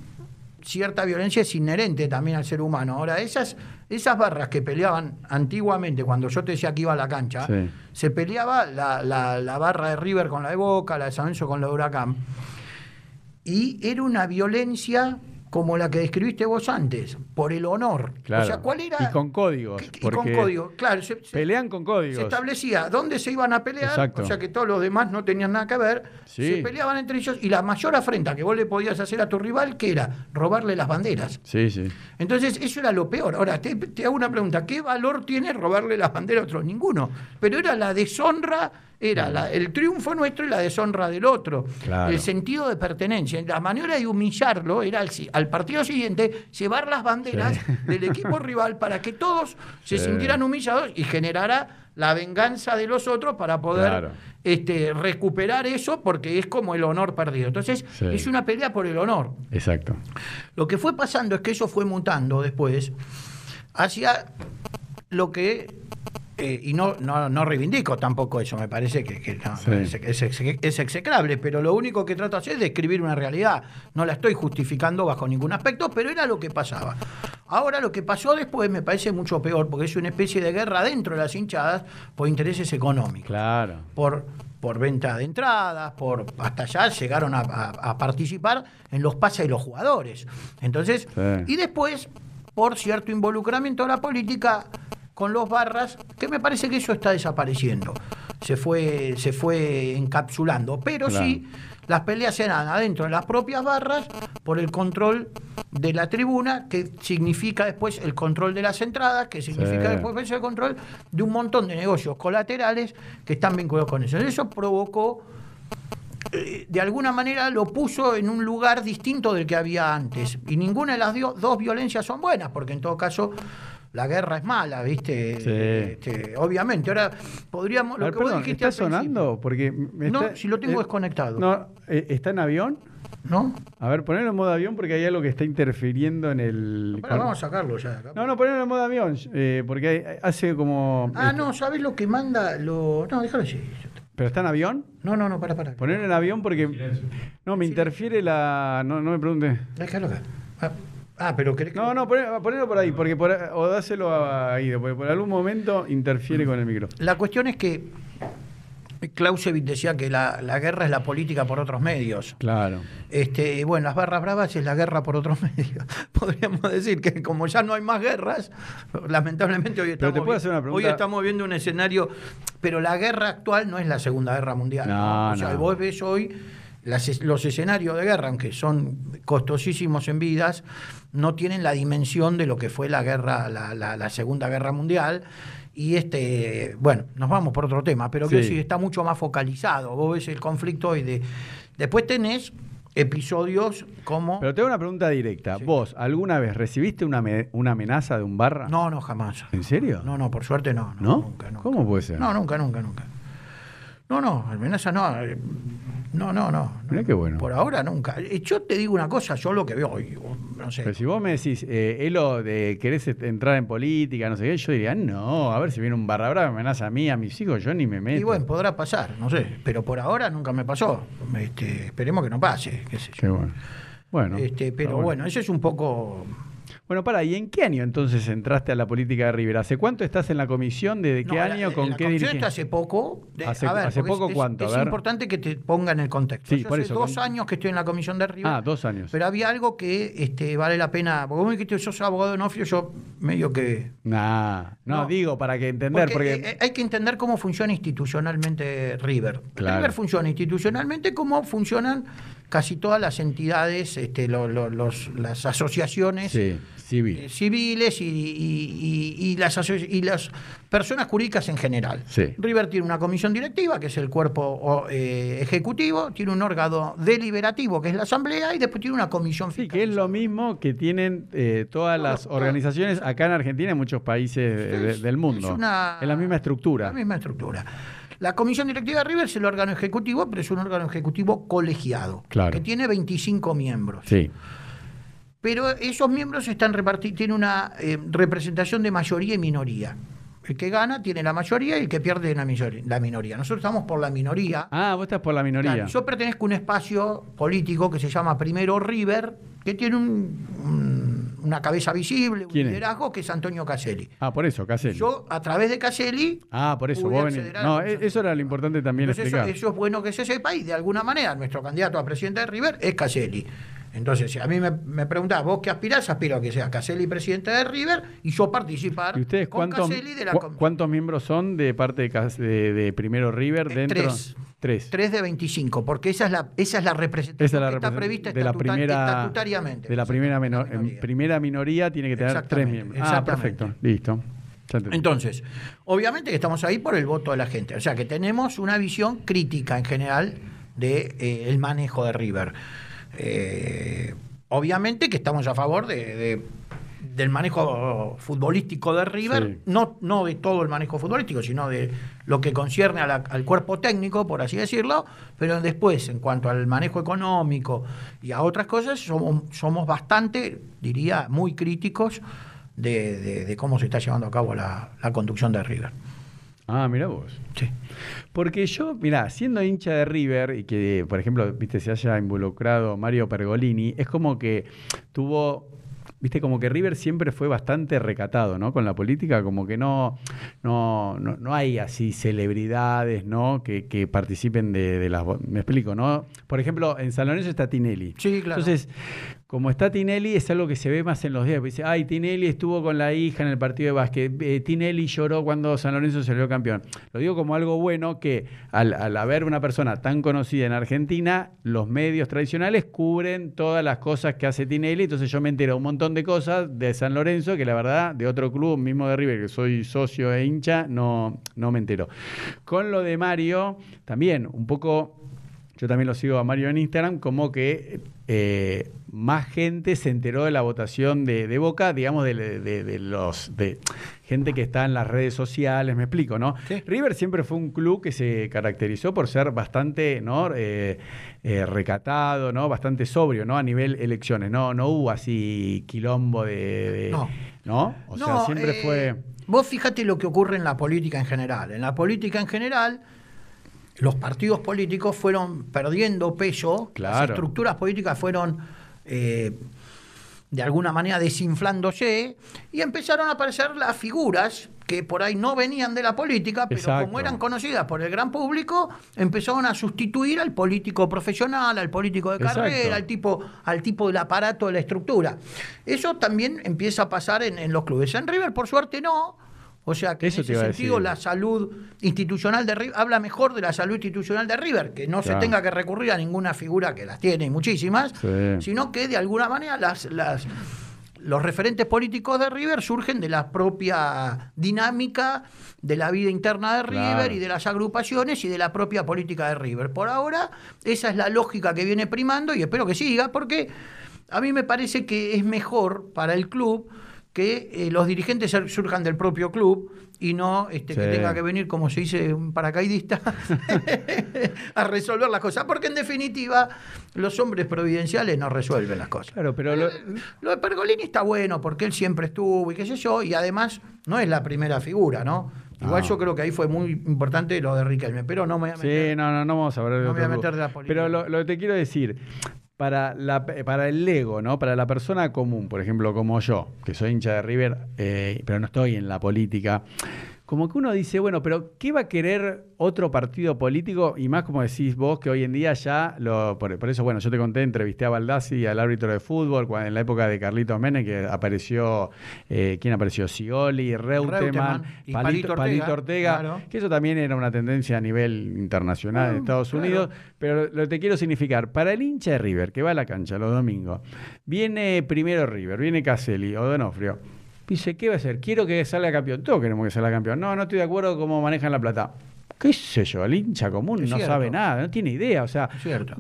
cierta violencia es inherente también al ser humano. Ahora, esas, esas barras que peleaban antiguamente, cuando yo te decía que iba a la cancha, Sí. se peleaba la, la- la barra de River con la de Boca, la de San Lorenzo con la de Huracán. Y era una violencia como la que describiste vos antes, por el honor. Claro. O sea, ¿cuál era? Y con códigos, Y con porque código, claro. se- se- Pelean con códigos. se establecía dónde se iban a pelear, Exacto. o sea que todos los demás no tenían nada que ver, Sí. se peleaban entre ellos y la mayor afrenta que vos le podías hacer a tu rival, que era robarle las banderas. Sí, sí. Entonces, eso era lo peor. Ahora, te, te hago una pregunta, ¿qué valor tiene robarle las banderas a otros? Ninguno. Pero era la deshonra, era la- el triunfo nuestro y la deshonra del otro. Claro. El sentido de pertenencia. La manera de humillarlo era al, partido siguiente llevar las banderas del equipo rival para que todos se sintieran humillados y generara la venganza de los otros para poder Claro. este, recuperar eso porque es como el honor perdido. Entonces, Sí. es una pelea por el honor. Exacto. Lo que fue pasando es que eso fue mutando después hacia lo que, eh, y no, no, no reivindico tampoco eso, me parece que, no, Sí. es, es execrable, pero lo único que trato de hacer es describir una realidad. No la estoy justificando bajo ningún aspecto, pero era lo que pasaba. Ahora lo que pasó después me parece mucho peor, porque es una especie de guerra dentro de las hinchadas por intereses económicos Claro. por, por venta de entradas, por hasta allá llegaron a, a- a participar en los pases de los jugadores. Entonces, Sí. y después, por cierto involucramiento de la política con los barras, que me parece que eso está desapareciendo. Se fue, se fue encapsulando. Pero Claro. sí, las peleas eran adentro de las propias barras por el control de la tribuna, que significa después el control de las entradas, que significa Sí. después el control de un montón de negocios colaterales que están vinculados con eso. Eso provocó, eh, de alguna manera lo puso en un lugar distinto del que había antes. Y ninguna de las dos violencias son buenas, porque en todo caso la guerra es mala, ¿viste? Sí. Este, obviamente. Ahora podríamos. Lo ver, que vos perdón, dijiste ¿está sonando? Porque me No, está- si lo tengo eh, desconectado. No, eh, ¿está en avión? ¿No? A ver, ponelo en modo avión porque hay algo que está interfiriendo en el... Pará, vamos a sacarlo ya. de acá. No, no, ponelo en modo avión, eh, porque hay- hace como... Ah, este, no, ¿sabés lo que manda? Lo... No, déjalo así. ¿Pero está en avión? No, no, no, para, para. Ponelo en avión porque... No, me interfiere la... No, no me pregunte. Déjalo acá. Ah, Ah, pero ¿querés que- No, no, ponelo por ahí, porque por, o dáselo a Guido, porque por algún momento interfiere con el micrófono. La cuestión es que Clausewitz decía que la, la guerra es la política por otros medios. Claro. Este, bueno, las barras bravas es la guerra por otros medios. Podríamos decir que como ya no hay más guerras, lamentablemente hoy Pero estamos, te puedo vi- hacer una pregunta. hoy estamos viendo un escenario, pero la guerra actual no es la Segunda Guerra Mundial. No, O sea, no. vos ves hoy las los escenarios de guerra, aunque son costosísimos en vidas, no tienen la dimensión de lo que fue la guerra, la, la- la Segunda Guerra Mundial. Y este, bueno, nos vamos por otro tema, pero que Sí. sí está mucho más focalizado. Vos ves el conflicto hoy de. Después tenés episodios como. Pero tengo una pregunta directa. Sí. ¿Vos alguna vez recibiste una, una amenaza de un barra? No, no, jamás. ¿En serio? No, no, por suerte no. No, ¿No? Nunca, nunca. ¿Cómo puede ser? No, nunca, nunca, nunca. No, no, amenaza no. eh, No, no, no. Mirá qué bueno. Por ahora nunca. Yo te digo una cosa, yo lo que veo hoy, no sé. Pero si vos me decís, eh, Elo, de, querés entrar en política, no sé qué, yo diría, no, a ver si viene un barra brava, me amenaza a mí, a mis hijos, yo ni me meto. Y bueno, podrá pasar, no sé. Pero por ahora nunca me pasó. Este, esperemos que no pase, qué sé yo. Qué bueno. Bueno. Este, pero bueno, eso es un poco. Bueno, para, ¿y en qué año entonces entraste a la política de River? ¿Hace cuánto estás en la comisión? ¿De, qué No, año? la- ¿Con la qué comisión dirige? está hace poco. De- Hace- a ver, hace poco es, cuánto, a Es, ver. importante que te ponga en el contexto. Sí, Yo por hace eso, dos con- años que estoy en la comisión de River. Ah, dos años. Pero había algo que este, vale la pena. Porque vos me dijiste, sos abogado de Nofio, yo medio que. Nah, no, No. digo para que entender, Porque, porque... eh, hay que entender cómo funciona institucionalmente River. Claro. River funciona institucionalmente como funcionan casi todas las entidades, este, lo- lo- los, las asociaciones sí, eh, civil. civiles y, y- y- y las, aso- y las personas jurídicas en general. Sí. River tiene una comisión directiva, que es el cuerpo eh, ejecutivo, tiene un órgano deliberativo, que es la asamblea, y después tiene una comisión Sí, que es lo mismo que tienen eh, todas las organizaciones acá en Argentina y en muchos países de- de- Es- del mundo. Es, una- la misma estructura. La misma estructura. La Comisión Directiva de River es el órgano ejecutivo, pero es un órgano ejecutivo colegiado, Claro. que tiene 25 miembros. Sí, Pero esos miembros están repartidos, tiene una eh, representación de mayoría y minoría. El que gana tiene la mayoría y el que pierde la la minoría. Nosotros estamos por la minoría. Ah, vos estás por la minoría. Claro, yo pertenezco a un espacio político que se llama Primero River, que tiene un- un- una cabeza visible, un ¿Quién es? liderazgo, que es Antonio Caselli. Ah, por eso, Caselli. Yo, a través de Caselli, ah, por eso, vos venís. No, e- eso era lo importante también Entonces, eso, explicar. eso es bueno que se sepa y de alguna manera nuestro candidato a presidente de River es Caselli. Entonces, si a mí me, me preguntás, ¿vos qué aspirás? Aspiro a que sea Caselli presidente de River y yo participar ¿Y ustedes con cuántos, Caselli de la cu- cuántos miembros son de parte de, de- de Primero River Eh, dentro? tres. Tres. 3 de 25, porque esa es la, esa es la representación Esa es la que está prevista de la primera, estatutariamente. de la primera, menor- minoría. primera minoría tiene que tener tres miembros. Ah, perfecto, listo. Entonces, obviamente que estamos ahí por el voto de la gente. O sea que tenemos una visión crítica en general del de, el manejo de River. Eh, obviamente que estamos a favor de, de- del manejo futbolístico de River, Sí. no, no de todo el manejo futbolístico, sino de lo que concierne a la- al cuerpo técnico, por así decirlo, pero después, en cuanto al manejo económico y a otras cosas, somos, somos bastante, diría, muy críticos de, de- de cómo se está llevando a cabo la, la conducción de River. Ah, mira vos. Sí. Porque yo, mira, siendo hincha de River y que, por ejemplo, viste, se haya involucrado Mario Pergolini, es como que tuvo, viste, como que River siempre fue bastante recatado, ¿no? Con la política, como que no, no, no, no hay así celebridades, ¿no? Que, que participen de, de las, me explico, ¿no? Por ejemplo, en San Lorenzo está Tinelli. Sí, claro. Entonces, como está Tinelli, es algo que se ve más en los días. Dice, ay, Tinelli estuvo con la hija en el partido de básquet. eh, Tinelli lloró cuando San Lorenzo salió campeón. Lo digo como algo bueno que al, haber una persona tan conocida en Argentina, los medios tradicionales cubren todas las cosas que hace Tinelli. Entonces yo me entero un montón de cosas de San Lorenzo que la verdad, de otro club, mismo de River, que soy socio e hincha, no, no me entero. Con lo de Mario, también un poco yo también lo sigo a Mario en Instagram, como que eh, más gente se enteró de la votación de, de Boca, digamos, de, de- de los de gente que está en las redes sociales, me explico, ¿no? Sí. River siempre fue un club que se caracterizó por ser bastante, ¿no? Eh, eh, recatado, ¿no? Bastante sobrio, ¿no? A nivel elecciones, ¿no? No hubo así quilombo de... No. ¿No? O sea, siempre eh, fue... Vos fíjate lo que ocurre en la política en general. En la política en general, los partidos políticos fueron perdiendo peso, las estructuras políticas fueron eh, de alguna manera desinflándose y empezaron a aparecer las figuras que por ahí no venían de la política, pero Exacto. como eran conocidas por el gran público, empezaron a sustituir al político profesional, al político de Exacto. carrera, al tipo, al tipo del aparato de la estructura. Eso también empieza a pasar en, en los clubes. En River, por suerte, no. O sea que Eso en ese sentido la salud institucional de River habla mejor de la salud institucional de River, que no Claro. se tenga que recurrir a ninguna figura que las tiene y muchísimas, Sí. sino que de alguna manera las, las los referentes políticos de River surgen de la propia dinámica de la vida interna de River Claro. y de las agrupaciones y de la propia política de River. Por ahora, esa es la lógica que viene primando y espero que siga, porque a mí me parece que es mejor para el club que eh, los dirigentes sur- surjan del propio club y no este, que tenga que venir, como se dice, un paracaidista a resolver las cosas. Porque en definitiva, los hombres providenciales no resuelven las cosas. Claro, pero lo- Lo de Pergolini está bueno porque él siempre estuvo y qué sé yo, y además no es la primera figura, ¿no? Igual No. yo creo que ahí fue muy importante lo de Riquelme, pero no me voy a meter. Sí, no, no, no vamos a hablar de No me voy a meter de la política. Pero lo, lo que te quiero decir, para, la, para el ego, ¿no? Para la persona común, por ejemplo, como yo, que soy hincha de River, eh, pero no estoy en la política, como que uno dice, bueno, pero ¿qué va a querer otro partido político? Y más como decís vos, que hoy en día ya, lo, por, por eso, bueno, yo te conté, entrevisté a Baldassi, al árbitro de fútbol, cuando, en la época de Carlitos Menem, que apareció, eh, ¿quién apareció? Scioli, Reutemann, Reutemann y Palito Ortega, Ortega, claro. que eso también era una tendencia a nivel internacional en Ah, Estados claro. Unidos, pero lo que te quiero significar, para el hincha de River que va a la cancha los domingos, viene primero River, viene Caselli o Donofrio, dice, ¿qué va a hacer? Quiero que salga campeón, todos queremos que salga campeón, no, no estoy de acuerdo con cómo manejan la plata. ¿Qué sé yo? El hincha común Es no cierto. sabe nada, no tiene idea. O sea.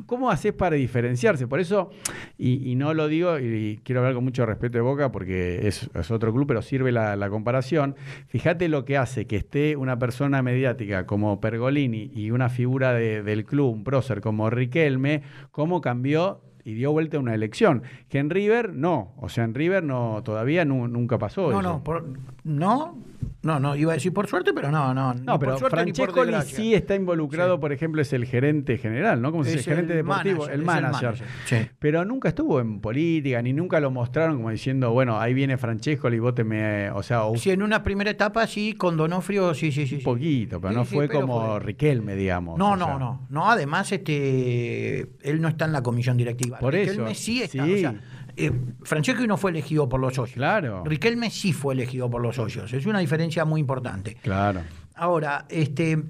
¿cómo haces para diferenciarse? Por eso, y, y no lo digo, y quiero hablar con mucho respeto de Boca, porque es, es otro club, pero sirve la, la comparación. Fíjate lo que hace que esté una persona mediática como Pergolini y una figura de- del club, un prócer como Riquelme, cómo cambió y dio vuelta a una elección. Que en River no, o sea, en River no todavía nu- nunca pasó No, eso. no, por- no, no, no, iba a decir por suerte, pero no, no. No, pero suerte desgracia. sí está involucrado, Sí. por ejemplo, es el gerente general, ¿no? Como dice, Es el gerente el deportivo, manager, el manager. sí. Pero nunca estuvo en política, ni nunca lo mostraron como diciendo, bueno, ahí viene Francescoli, vóteme, o sea, un Sí, en una primera etapa sí, con Donofrio, sí, sí, sí. sí. poquito, pero Sí, no fue pero como fue. Riquelme, digamos. No, no, sea. no, no. Además, este, él no está en la comisión directiva. Por Riquelme eso, sí está. sí. O sea, eh, Francesco no fue elegido por los socios. Claro. Riquelme sí fue elegido por los socios. Es una diferencia muy importante. Claro. Ahora, este.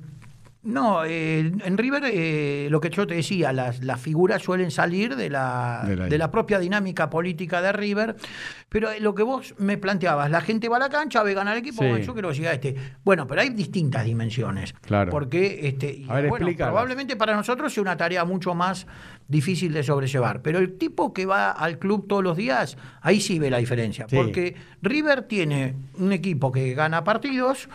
No, eh, en River eh, lo que yo te decía, las, las figuras suelen salir de la, De la- de la propia dinámica política de River, pero eh, lo que vos me planteabas, la gente va a la cancha, ve ganar el equipo, Sí. bueno, yo quiero que siga este. Bueno, pero hay distintas dimensiones. Claro. Porque este, y, A ver, bueno, probablemente para nosotros sea una tarea mucho más difícil de sobrellevar. Pero el tipo que va al club todos los días, ahí sí ve la diferencia. Sí. Porque River tiene un equipo que gana partidos,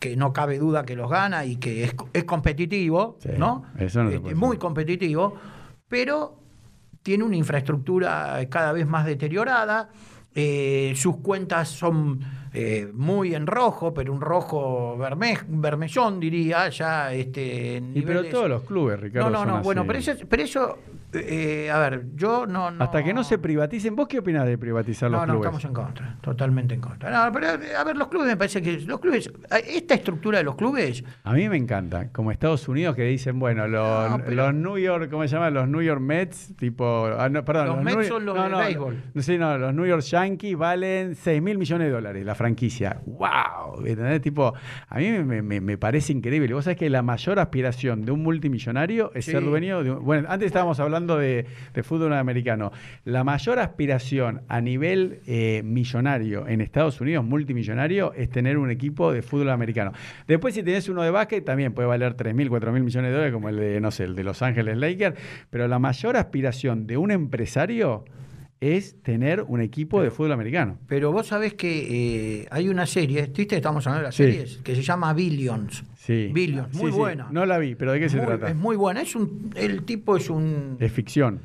que no cabe duda que los gana y que es, es competitivo, Sí, ¿no? eso no Este, muy competitivo, pero tiene una infraestructura cada vez más deteriorada. eh, sus cuentas son eh, muy en rojo, pero un rojo verme- vermellón, diría, ya este, Y pero todos los clubes, Ricardo. no, no, no. Bueno, pero eso, pero eso eh, a ver, yo no, no- Hasta que no se privaticen, ¿vos qué opinás de privatizar No, los no, clubes? estamos en contra, totalmente en contra. No, pero a ver, los clubes me parece que los clubes, esta estructura de los clubes, A mí me encanta, como Estados Unidos que dicen, bueno, los, No, pero- los New York, ¿cómo se llama? Los New York Mets, tipo, ah, no, perdón, Los Mets New- son los no, de no, béisbol. no, sí, no, los New York Yankees valen 6 mil millones de dólares la franquicia. ¡Wow! ¿Entendés? Tipo, a mí me, me- me parece increíble. Vos sabés que la mayor aspiración de un multimillonario es Sí. ser dueño de un- Bueno, antes estábamos hablando de, de fútbol americano. La mayor aspiración a nivel eh, millonario en Estados Unidos, multimillonario, es tener un equipo de fútbol americano. Después, si tenés uno de básquet, también puede valer 3 mil, 4 mil millones de dólares, como el de, no sé, el de Los Ángeles Lakers. Pero la mayor aspiración de un empresario es tener un equipo de fútbol americano. pero vos sabés que eh, hay una serie, ¿viste? Estamos hablando de las Sí. series, que se llama Billions. Sí. Billions, muy sí. buena. No la vi, pero ¿de qué se Muy- trata? Es muy buena. Es un, el tipo es un. Es ficción.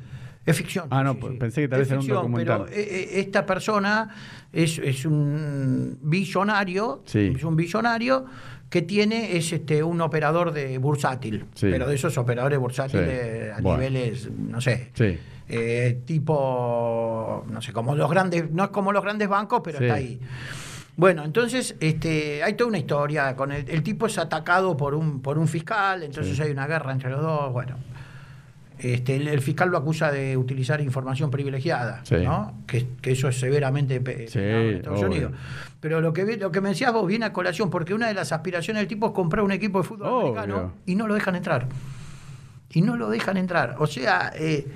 Es ficción. Ah, no, pues, pensé que tal vez era un documental. Pero eh, eh, esta persona es, es un billonario, Sí. es un billonario que tiene, es este un operador de bursátil, Sí. pero de esos operadores bursátiles a Bueno. niveles, no sé, Sí. eh, tipo, no sé, como los grandes, no es como los grandes bancos, pero está ahí. Bueno, entonces este, hay toda una historia. Con el, el tipo es atacado por un, por un fiscal, entonces Sí. hay una guerra entre los dos. Bueno, este, el, el fiscal lo acusa de utilizar información privilegiada, Sí. ¿no? Que, que eso es severamente Sí, en Estados obvio. Unidos. Pero lo que, lo que me decías vos viene a colación, porque una de las aspiraciones del tipo es comprar un equipo de fútbol Obvio. americano y no lo dejan entrar. Y no lo dejan entrar. O sea, eh,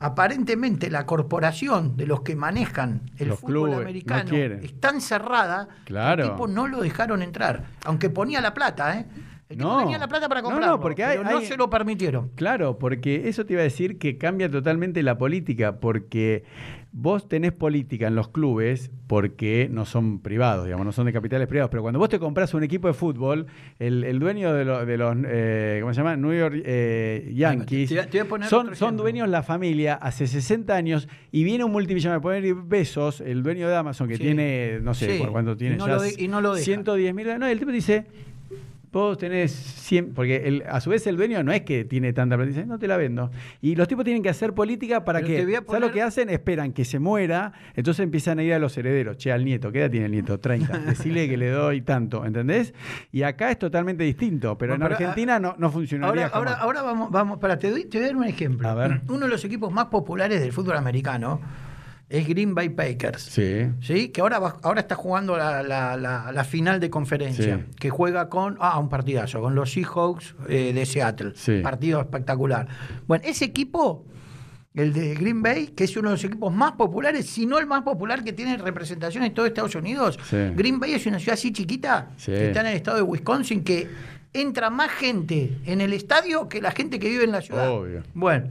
aparentemente la corporación de los que manejan el Los fútbol clubes no americano quieren. es tan cerrada Claro. que el tipo no lo dejaron entrar. Aunque ponía la plata, ¿eh? El tipo No. tenía la plata para No, no, comprarlo, porque hay- pero no hay- se lo permitieron. Claro, porque eso te iba a decir que cambia totalmente la política, porque vos tenés política en los clubes porque no son privados, digamos, no son de capitales privados, pero cuando vos te compras un equipo de fútbol, el, el dueño de, lo- de los, eh, ¿cómo se llama? New York eh, Yankees, Te- te son, son ejemplo. dueños la familia hace 60 años y viene un multimillonario, poner besos, el dueño de Amazon que Sí. tiene, no sé, Sí. cuánto tiene, Y no ya lo de- y no lo deja. 110 mil, no, el tipo dice, Vos tenés 100, porque el- a su vez el dueño no es que tiene tanta plata, dice, no te la vendo. Y los tipos tienen que hacer política para Pero que, a ¿sabes lo poner- que hacen? Esperan que se muera, entonces empiezan a ir a los herederos. Che, al nieto, ¿qué edad tiene el nieto? 30. Decirle que le doy tanto, ¿entendés? Y acá es totalmente distinto, pero en pero, Argentina no, no funcionaría Ahora, ahora, vamos, vamos, para, te doy, te voy a dar un ejemplo. A ver. Uno de los equipos más populares del fútbol americano es Green Bay Packers. Sí. ¿Sí? Que ahora, va- ahora está jugando la, la- la- la final de conferencia. Sí. Que juega con. Ah, un partidazo, con los Seahawks eh, de Seattle. Sí. Partido espectacular. Bueno, ese equipo, el de Green Bay, que es uno de los equipos más populares, si no el más popular que tiene representación en todo Estados Unidos. Green Bay es una ciudad así chiquita, que está en el estado de Wisconsin, que entra más gente en el estadio que la gente que vive en la ciudad. Obvio. Bueno,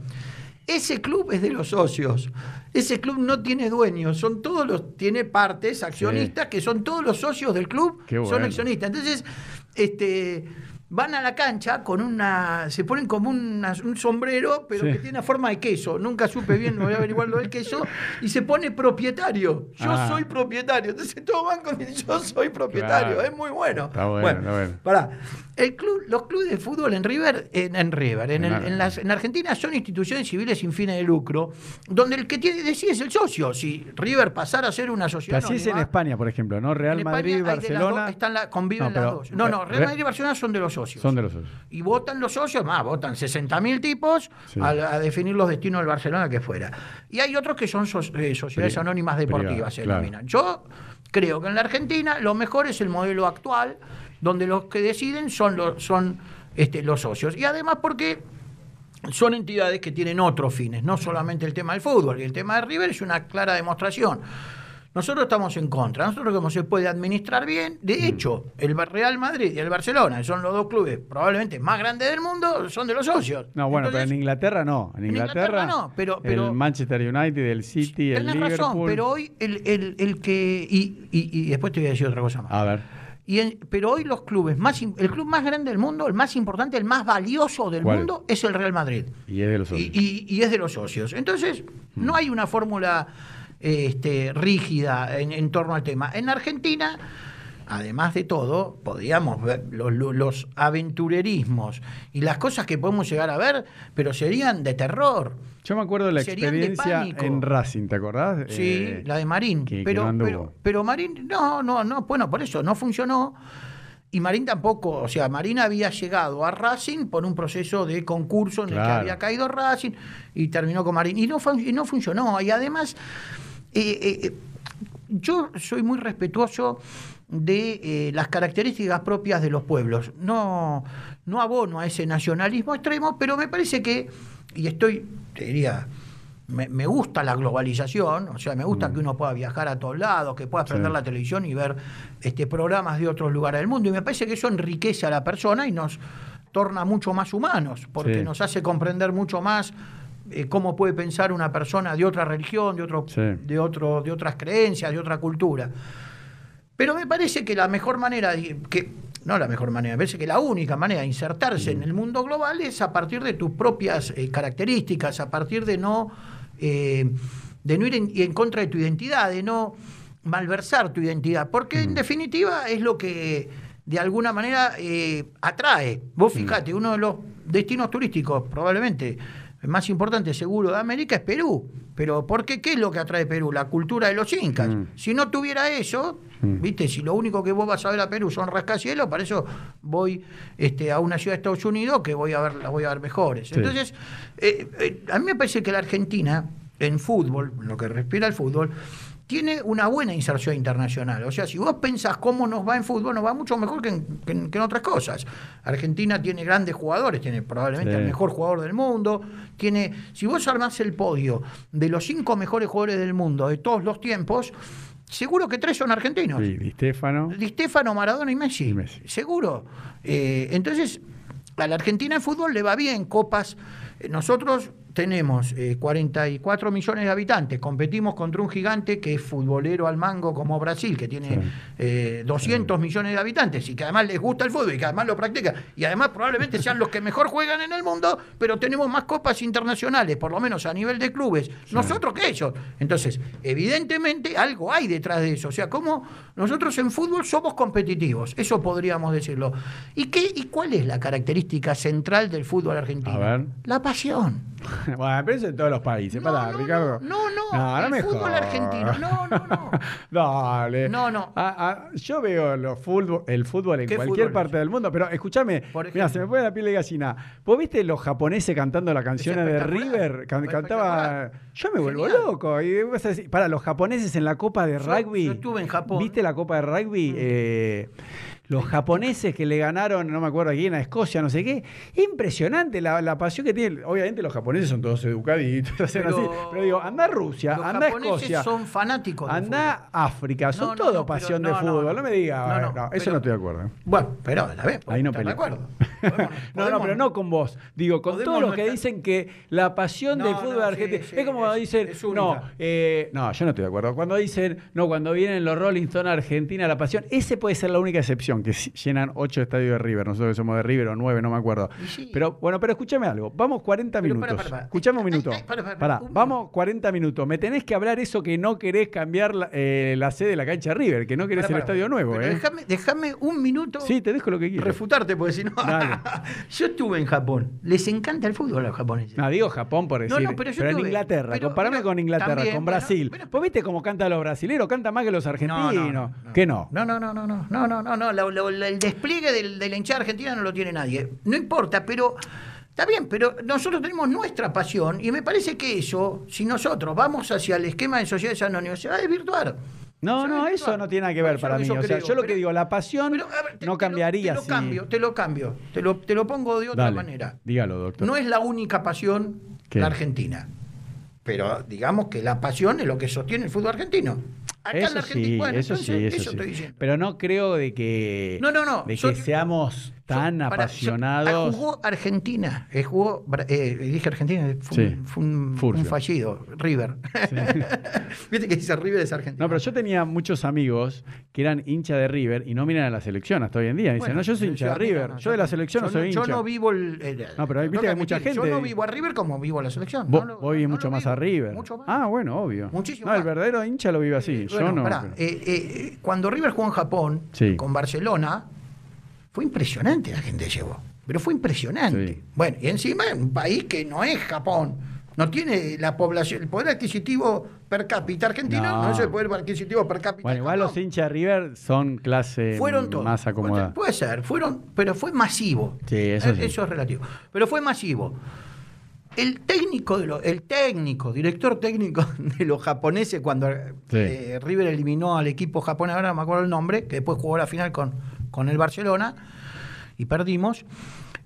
ese club es de los socios. Ese club no tiene dueños, son todos los, tiene partes, accionistas, que son todos los socios del club, son bueno. accionistas. Entonces, este van a la cancha con una, se ponen como una- un sombrero, pero Sí. que tiene forma de queso. Nunca supe bien, voy a averiguar lo del queso, y se pone propietario. Yo Ah. soy propietario. Entonces todos van con el yo soy propietario. Claro. Es muy bueno. Está bueno, está bueno. Pará. El club, los clubes de fútbol en River, en, en River, en, En el- en las- en Argentina son instituciones civiles sin fines de lucro, donde el que tiene decide es el socio. Si River pasara a ser una sociedad así es en España, por ejemplo, ¿no? Real Madrid, las Barcelona. dos, están la- conviven No, pero- las dos. No, no, Real Re- Madrid y Barcelona son de los socios. Son de los socios. Y votan los socios, más, votan 60.000 tipos Sí. a, a definir los destinos del Barcelona que fuera. Y hay otros que son so- eh, sociedades Pri- anónimas deportivas, se claro. denominan. Yo creo que en la Argentina lo mejor es el modelo actual, donde los que deciden son los, son, este, los socios. Y además porque son entidades que tienen otros fines, no solamente el tema del fútbol. Y el tema de River es una clara demostración. Nosotros estamos en contra. Nosotros como se puede administrar bien. Mm. De hecho, el Real Madrid y el Barcelona, que son los dos clubes probablemente más grandes del mundo, son de los socios. No, bueno, Entonces, pero en Inglaterra no. En en Inglaterra, Inglaterra no, pero- pero- el Manchester United, el City, el Liverpool. razón, pero hoy el, el- el que... Y, y- y después te voy a decir otra cosa más. A ver, Y en- pero hoy los clubes más... El club más grande del mundo, el más importante, el más valioso del ¿Cuál? mundo, es el Real Madrid. y es de los socios. Y, y- y es de los socios. Entonces, no hay una fórmula este, rígida en, en torno al tema. En Argentina, además de todo, podríamos ver los aventurerismos y las cosas que podemos llegar a ver, pero serían de terror. Yo me acuerdo de la serían experiencia en Racing, ¿te acordás? Sí, Eh, la de Marín. que- que pero, no pero, pero Marín, no, no, no, bueno, por eso no funcionó. Y Marín tampoco, o sea, Marín había llegado a Racing por un proceso de concurso en el que había caído Racing y terminó con Marín. Y no, y no funcionó. Y además, eh, eh, eh, yo soy muy respetuoso de eh, las características propias de los pueblos. No, no abono a ese nacionalismo extremo, pero me parece que, y estoy, te diría, me, me gusta la globalización, o sea, me gusta que uno pueda viajar a todos lados, que pueda prender Sí. la televisión y ver este, programas de otros lugares del mundo, y me parece que eso enriquece a la persona y nos torna mucho más humanos, porque Sí. nos hace comprender mucho más eh, cómo puede pensar una persona de otra religión, de otro, Sí. de otro, de otras creencias, de otra cultura. Pero me parece que la mejor manera, de- que no la mejor manera, me parece que la única manera de insertarse en el mundo global es a partir de tus propias eh, características, a partir de no, eh, de no ir en, en contra de tu identidad, de no malversar tu identidad, porque en definitiva es lo que de alguna manera eh, atrae. Vos fíjate, uno de los destinos turísticos probablemente más importante seguro de América es Perú. Pero ¿por qué? ¿Qué es lo que atrae Perú? La cultura de los incas. Mm. Si no tuviera eso, ¿viste? Si lo único que vos vas a ver a Perú son rascacielos, para eso voy este, a una ciudad de Estados Unidos que voy a ver, las voy a ver mejores. Sí. Entonces, eh, eh, a mí me parece que la Argentina, en fútbol, en lo que respira el fútbol, tiene una buena inserción internacional. O sea, si vos pensás cómo nos va en fútbol, nos va mucho mejor que en, que en- que en otras cosas. Argentina tiene grandes jugadores, tiene probablemente Sí. el mejor jugador del mundo. Tiene, si vos armás el podio de los cinco mejores jugadores del mundo de todos los tiempos, seguro que tres son argentinos. Sí, Di Stefano. Di Stefano, Maradona y Messi. Y Messi. Seguro. Eh, entonces, a la Argentina en fútbol le va bien, copas. Eh, Nosotros tenemos eh, 44 millones de habitantes, competimos contra un gigante que es futbolero al mango como Brasil, que tiene Sí. eh, 200 millones de habitantes y que además les gusta el fútbol y que además lo practica y además probablemente sean los que mejor juegan en el mundo, pero tenemos más copas internacionales, por lo menos a nivel de clubes, nosotros que ellos. Entonces, evidentemente algo hay detrás de eso. O sea, como nosotros en fútbol somos competitivos, eso podríamos decirlo. ¿Y, qué, ¿Y cuál es la característica central del fútbol argentino? La pasión. bueno, pero eso en todos los países. No, Pará, no, Ricardo. no, no, no, el no me fútbol jodas. argentino, no, no, no. Dale. No, no. Ah, ah, yo veo los fútbol, el fútbol en ¿Qué cualquier fútbol? parte del mundo, pero escúchame, mira, se me pone la piel de gallina. ¿Vos viste los japoneses cantando la canción de. River? Can- cantaba. Yo me vuelvo Genial. loco. Y vas a decir, para los japoneses en la Copa de Yo- Rugby. yo estuve en Japón. Mm. ¿Viste la Copa de Rugby? Eh, los japoneses que le ganaron, no me acuerdo quién, a Escocia, no sé qué. Impresionante la, la pasión que tienen. Obviamente los japoneses son todos educaditos, hacen Pero- así. Pero digo, anda a Rusia, Los anda a Escocia. son fanáticos Anda a África, son No, todo no, pasión de no, fútbol. No, me digas, No, eh, no, eso pero- no estoy de acuerdo. Bueno, pero a la vez, Ahí no de acuerdo. Podemos- No, no, pero no con vos. Digo, con todos los que dicen que la pasión del fútbol argentino. sí, es como cuando dicen, es no, eh, no, yo no estoy de acuerdo. Cuando dicen, no, cuando vienen los Rolling Stones a Argentina, la pasión, ese puede ser la única excepción, que llenan ocho estadios de River. Nosotros que somos de River o nueve, no me acuerdo. Sí. Pero bueno, pero escúchame algo. Vamos 40 Pero minutos. para, para, para. Escuchame un minuto. ay, para, para, Pará, un vamos minuto. 40 minutos. Me tenés que hablar eso que no querés cambiar la, eh, la sede de la cancha River, que no querés el estadio nuevo, ¿eh? Déjame, déjame un minuto Sí, te dejo lo que quieras. refutarte, porque si no. Yo estuve en Japón. Les encanta el fútbol a los japoneses. No, digo Japón por No, decir. no, pero pero, yo en Inglaterra, pero- comparame con Inglaterra, también, con Brasil. ¿Vos viste cómo cantan los brasileños? Canta más que los argentinos. ¿Qué no? No, no, no, no, no, no, no, no, el despliegue del, de la hinchada argentina no lo tiene nadie. No importa, pero está bien, pero nosotros tenemos nuestra pasión y me parece que eso, si nosotros vamos hacia el esquema de sociedades anónimas, se va a desvirtuar. No, no, eso no tiene nada que ver para mí. que O sea, creo, yo lo que digo, la pasión pero, a ver, te- no te lo- cambiaría Te lo, si- cambio, te lo cambio. Te lo, te lo pongo de otra Dale, manera. Dígalo, doctor. No es la única pasión ¿Qué? la Argentina. Pero digamos que la pasión es lo que sostiene el fútbol argentino. Acá en eso la Argentina, sí, bueno, eso entonces, sí, eso, sí. estoy diciendo. Pero no creo de que, No, no, no, de yo- que seamos tan Yo- apasionados. ah, jugó Argentina, eh, jugó, eh, dije Argentina, fue, Sí, un, fue un- fallido, River. Viste que dice River es Argentina. No, pero yo tenía muchos amigos que eran hincha de River y no miran a la selección hasta hoy en día. Dicen, Bueno, no, yo soy hincha de River. no, no, yo de la selección no soy hincha. Yo no vivo el. el- No, pero viste que hay mucha gente- Yo no vivo a River como vivo a la selección. Vos, no mucho más vivo, a River. Mucho más. Ah, bueno, obvio. Muchísimo no, el verdadero hincha lo vive así. yo Bueno, no. pará, eh, eh, cuando River jugó en Japón Sí. con Barcelona, fue impresionante la gente que llevó. Pero fue impresionante. Sí. Bueno, y encima en un país que no es Japón. No tiene la población, el poder adquisitivo per cápita argentino, no, No. es el poder adquisitivo per cápita. Bueno, igual los hinchas de River son clase fueron todos. más acomodada. Puede ser, fueron, pero fue masivo. Sí, eso Eh, sí. es relativo. Pero fue masivo. El técnico, de lo- el técnico, director técnico de los japoneses, cuando Sí. eh, River eliminó al equipo japonés, ahora no me acuerdo el nombre, que después jugó la final con, con el Barcelona y perdimos.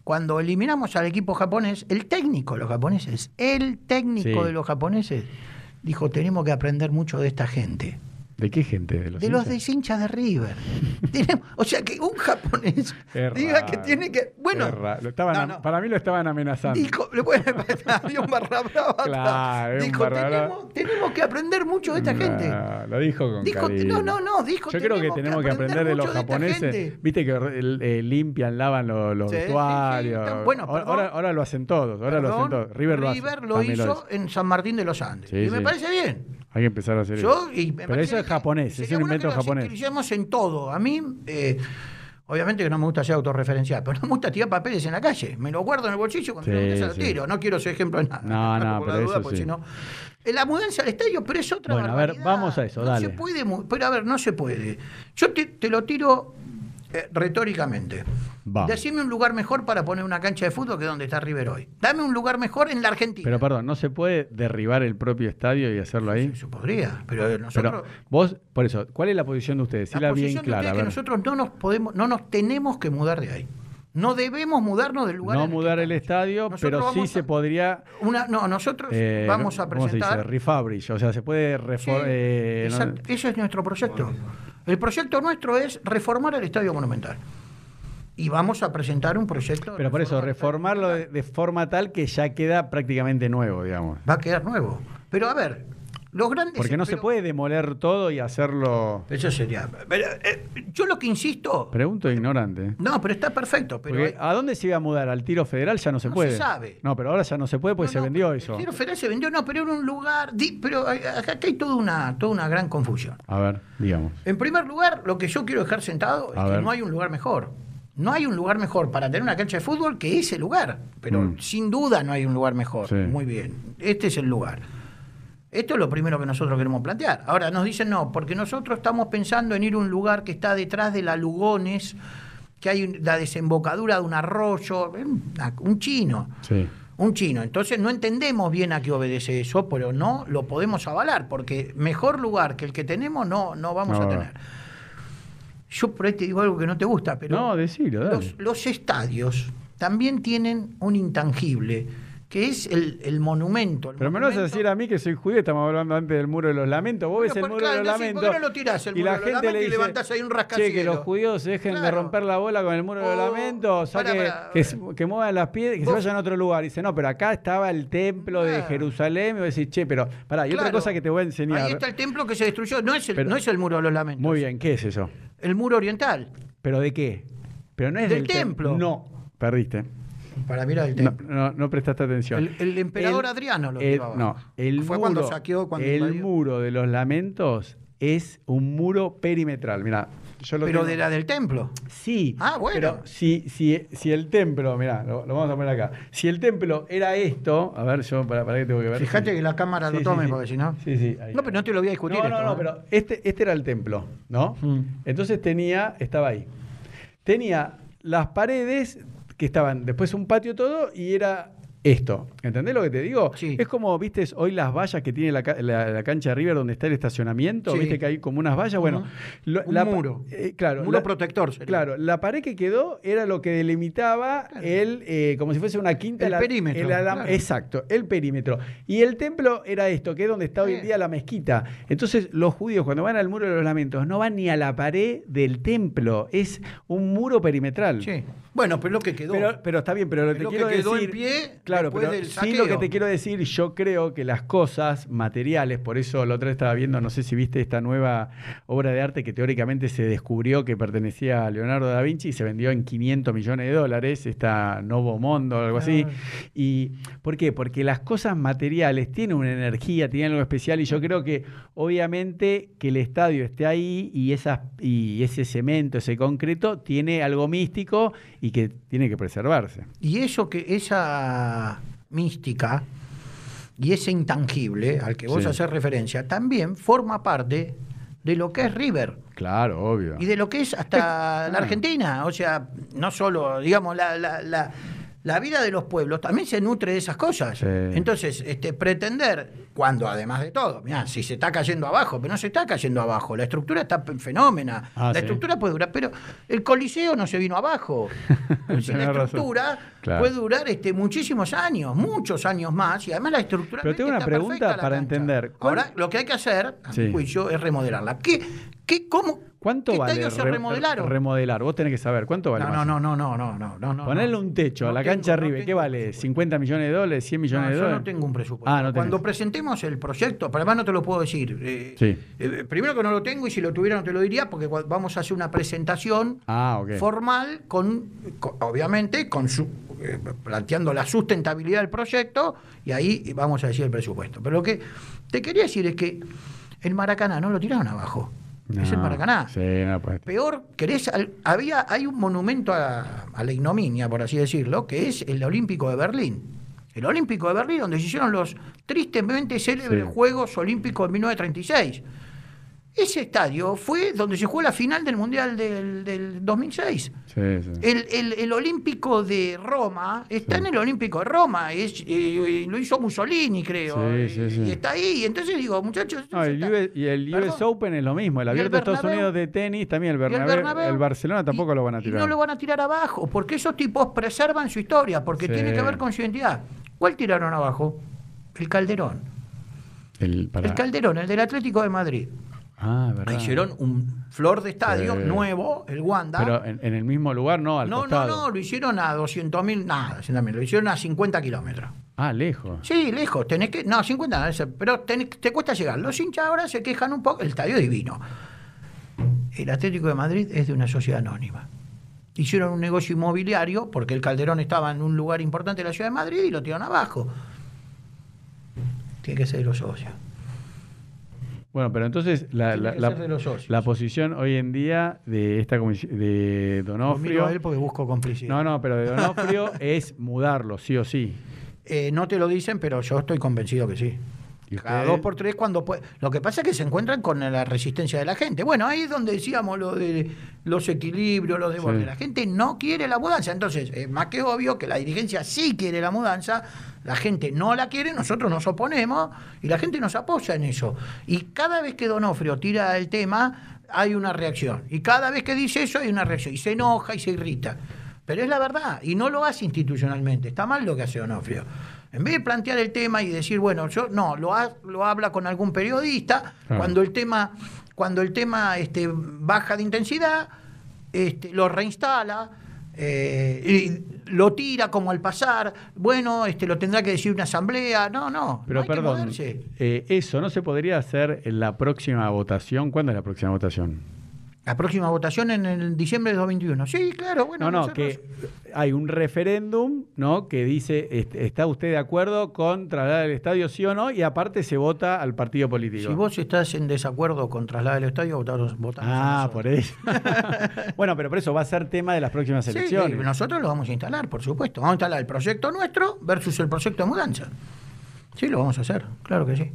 Cuando eliminamos al equipo japonés, el técnico de los japoneses, el técnico Sí. de los japoneses, dijo: Tenemos que aprender mucho de esta gente. ¿De qué gente? ¿De los De los de hinchas de River. O sea, que un japonés diga que tiene que. Bueno, estaban no, am- no. para mí lo estaban amenazando. dijo, había un barra brava. Claro, un dijo, barra tenemos, tenemos que aprender mucho de esta gente. Lo dijo con Dijo, cariño. no, no, no, dijo, Yo creo que tenemos que aprender, de los de japoneses. Viste que eh, limpian, lavan los, los Sí, sí, sí, vestuarios. bueno, ahora, perdón. ahora, ahora lo hacen todos. Ahora lo hacen todos. River lo hace. lo hizo en San Martín de los Andes. Y me parece bien. Hay que empezar a hacer Yo, eso. y Pero eso es japonés, es un invento que nos japonés. inscribamos en todo. A mí, eh, Obviamente que no me gusta ser autorreferencial, pero no me gusta tirar papeles en la calle. Me lo guardo en el bolsillo cuando Sí, me lo sí. tiro. No quiero ser ejemplo de nada. No, no, Por la pero duda, eso porque sí. si no- la mudanza al estadio, pero es otra Bueno, a ver, vamos a eso, no dale. se puede, pero a ver, no se puede. Yo te, te lo tiro eh, retóricamente. Vamos. Decime un lugar mejor para poner una cancha de fútbol que donde está River hoy. Dame un lugar mejor en la Argentina. Pero perdón, ¿no se puede derribar el propio estadio y hacerlo ahí? Eso podría, pero nosotros... Pero vos, por eso, ¿cuál es la posición de ustedes? La Decila bien posición de clara. es que nosotros no nos podemos, no nos tenemos que mudar de ahí. No debemos mudarnos del lugar. No mudar el estadio, Nosotros pero sí se podría. Una, no, nosotros eh, vamos a ¿Cómo se dice? presentar. O sea, se puede Sí, reformar. exacto. Ese es nuestro proyecto. El proyecto nuestro es reformar el Estadio Monumental. Y vamos a presentar un proyecto. pero por eso, reformarlo de, de forma tal que ya queda prácticamente nuevo, digamos. Va a quedar nuevo. Pero a ver, los grandes. Porque no se puede demoler todo y hacerlo. Eso sería. pero, eh, yo lo que insisto. Pregunto ignorante. no, pero está perfecto. Pero Porque ¿a dónde se iba a mudar? ¿Al tiro federal? Ya no se No puede. se sabe. No, pero ahora ya no se puede porque No, se no, vendió el eso. Tiro Federal se vendió, no, pero era un lugar. di- pero hay- acá acá hay toda una, toda una gran confusión. A ver, digamos. En primer lugar, lo que yo quiero dejar sentado es A que ver. no hay un lugar mejor. No hay un lugar mejor para tener una cancha de fútbol que ese lugar. Pero Mm. sin duda no hay un lugar mejor. Sí. Muy bien. Este es el lugar. Esto es lo primero que nosotros queremos plantear. Ahora nos dicen no, porque nosotros estamos pensando en ir a un lugar que está detrás de la Lugones, que hay la desembocadura de un arroyo, un chino. Sí. Un chino. Entonces no entendemos bien a qué obedece eso, pero no lo podemos avalar, porque mejor lugar que el que tenemos no, no vamos No a tener. Yo por ahí te digo algo que no te gusta, pero No, decilo, los, los estadios también tienen un intangible, que es el, el monumento. el Pero me lo vas a monumento- decir a mí que soy judío, estamos hablando antes del muro de los lamentos. Vos ves Bueno, el por- muro de claro, los sí, ¿por lamentos. qué no lo tirás, el y muro la de los gente le lamentos y dice, levantás ahí un che, que rascacielos"? los judíos se dejen de Claro. romper la bola con el muro de los O- lamentos, o sea, para, que, para. que, que muevan las piedras, que se Vos- vayan a otro lugar. Y dice, no, pero acá estaba el templo de Claro. Jerusalén. Y vos decís, che, pero pará, y otra cosa que te voy a enseñar. Ahí está el templo que se destruyó. No es el, Pero- no es el muro de los lamentos. Muy bien, ¿qué es eso? El muro oriental. ¿Pero de qué? Pero no es Del del tem- templo. No, perdiste. Para mirar el templo. no, no prestaste atención. El- el emperador Adriano lo el-. No, el Fue muro, cuando saqueó, cuando el invadió. muro de los lamentos es un muro perimetral. Mira, yo lo Pero tengo- de la del templo. Sí. Ah, bueno. Pero si, si, si el templo, mira, lo, lo vamos a poner acá. Si el templo era esto, a ver, yo para, para qué tengo que ver. Fíjate que la cámara lo tome, sí. porque si no. Sí, sí. ahí. No, pero no te lo voy a discutir. No, esto, no, no, ¿eh? pero este, este era el templo, ¿no? Mm. Entonces tenía, estaba ahí. Tenía las paredes que estaban después un patio todo y era esto. ¿Entendés lo que te digo? Sí. Es como, viste, hoy las vallas que tiene la, la- la cancha de River donde está el estacionamiento, Sí. viste que hay como unas vallas, bueno, lo- Un la muro. eh, claro, Muro la- protector sería. Claro, la pared que quedó era lo que delimitaba Claro. el, eh, como si fuese una quinta. El perímetro, claro. Exacto, el perímetro. Y el templo era esto, que es donde está hoy en día la mezquita. Entonces, los judíos cuando van al muro de los lamentos no van ni a la pared del templo, es un muro perimetral. Sí. Bueno, pero lo que quedó. Pero, pero está bien, pero lo que te lo que quiero en decir. pie claro, pero del sí lo que te quiero decir, yo creo que las cosas materiales, por eso la otra vez estaba viendo, no sé si viste esta nueva obra de arte que teóricamente se descubrió que pertenecía a Leonardo da Vinci y se vendió en 500 millones de dólares, esta Novo Mondo o algo así. Ah. ¿Y por qué? Porque las cosas materiales tienen una energía, tienen algo especial y yo creo que obviamente que el estadio esté ahí y, esas, y ese cemento, ese concreto, tiene algo místico y que tiene que preservarse. Y eso que, esa mística y ese intangible al que vos Sí. haces referencia, también forma parte de lo que es River. Claro, obvio. y de lo que es hasta la Argentina. O sea, no solo, digamos, la, la, la, la vida de los pueblos también se nutre de esas cosas. Sí. Entonces, este, pretender, cuando además de todo, mirá, si se está cayendo abajo, pero no se está cayendo abajo, la estructura está fenómena, Ah, la sí. estructura puede durar, pero el coliseo no se vino abajo. Si la estructura Claro. puede durar este, muchísimos años, muchos años más, y además la estructura Pero tengo una está pregunta para cancha. entender. ¿Cuál- Ahora, lo que hay que hacer, a Sí. mi juicio, es remodelarla. ¿Qué, qué, cómo, ¿Cuánto ¿Qué vale se remodelaron? remodelar? Vos tenés que saber, ¿cuánto vale? No, más? no, no, no, no, no, no, no. Ponerle un techo a la tengo- cancha no arriba, ¿qué vale? presupuesto. ¿50 millones de dólares? ¿100 millones de yo dólares? no tengo un presupuesto. Ah, no Cuando tenés. presentemos el proyecto, pero además no te lo puedo decir. eh, Sí. eh, primero que no lo tengo y si lo tuviera no te lo diría porque vamos a hacer una presentación Ah, formal con, con- obviamente, con su eh, planteando la sustentabilidad del proyecto y ahí vamos a decir el presupuesto. Pero lo que te quería decir es que el Maracaná no lo tiraron abajo. Es el Maracaná. Sí, no estar. Peor, querés, había, hay un monumento a, a la ignominia, por así decirlo, que es el Olímpico de Berlín. El Olímpico de Berlín, donde se hicieron los tristemente célebres Sí. Juegos Olímpicos de 1936. Ese estadio fue donde se jugó la final del Mundial del, del 2006. Sí, sí. El, el- el Olímpico de Roma está en el Olímpico de Roma, es, eh, lo hizo Mussolini, creo. Sí, sí, sí. Y está ahí. Entonces digo, muchachos. No, el está- US y el Perdón. US Open es lo mismo. El ¿Y abierto de Estados? Unidos de tenis, también el Y el Bernabéu. El. Barcelona tampoco Y- lo van a y tirar. no lo van a tirar abajo, porque esos tipos preservan su historia, porque Sí. tiene que ver con su identidad. ¿Cuál tiraron abajo? El Calderón. El, para- El Calderón, el del Atlético de Madrid. Ah, verdad. Hicieron un flor de estadio nuevo, el Wanda. Pero en, en el mismo lugar, no, al no, costado. no, no, lo hicieron a 200.000, nada, 200.000, lo hicieron a 50 kilómetros. Ah, lejos. Sí, lejos, tenés que. No, 50, no, ese- pero tenés- te cuesta llegar. Los hinchas ahora se quejan un poco. El estadio es divino. El Atlético de Madrid es de una sociedad anónima. Hicieron un negocio inmobiliario porque el Calderón estaba en un lugar importante de la ciudad de Madrid y lo tiraron abajo. Tiene que ser los socios. Bueno, pero entonces la, la, la- posición hoy en día de esta comisión de Lo miro Donofrio. a él porque busco complicidad. No, no, pero de Donofrio es mudarlo, sí o sí. Eh, no te lo dicen, pero yo estoy convencido que sí. ¿Y Cada dos por tres cuando puede. Lo que pasa es que se encuentran con la resistencia de la gente. Bueno, ahí es donde decíamos lo de los equilibrios, los de Sí. La gente no quiere la mudanza. Entonces, es más que obvio que la dirigencia sí quiere la mudanza, la gente no la quiere, nosotros nos oponemos y la gente nos apoya en eso. Y cada vez que Donofrio tira el tema, hay una reacción. Y cada vez que dice eso, hay una reacción. Y se enoja y se irrita. Pero es la verdad, y no lo hace institucionalmente. Está mal lo que hace Donofrio. En vez de plantear el tema y decir, bueno, yo no, lo, ha- lo habla con algún periodista, cuando el tema, cuando el tema este, baja de intensidad, este, lo reinstala, eh, y lo tira como al pasar, bueno, este, lo tendrá que decir una asamblea, no, no. Pero no hay que perdón, eh, eso no se podría hacer en la próxima votación. ¿Cuándo es la próxima votación? La próxima votación en el diciembre de 2021. Sí, claro, bueno. no, no, nosotros- que hay un referéndum, ¿no? Que dice, est- ¿está usted de acuerdo con trasladar el estadio, sí o no? Y aparte se vota al partido político. Si vos estás en desacuerdo con trasladar el estadio, votamos, votamos Ah, por eso. bueno, pero por eso va a ser tema de las próximas Sí, elecciones. nosotros lo vamos a instalar, por supuesto. Vamos a instalar el proyecto nuestro versus el proyecto de mudanza. Sí, lo vamos a hacer, claro que sí.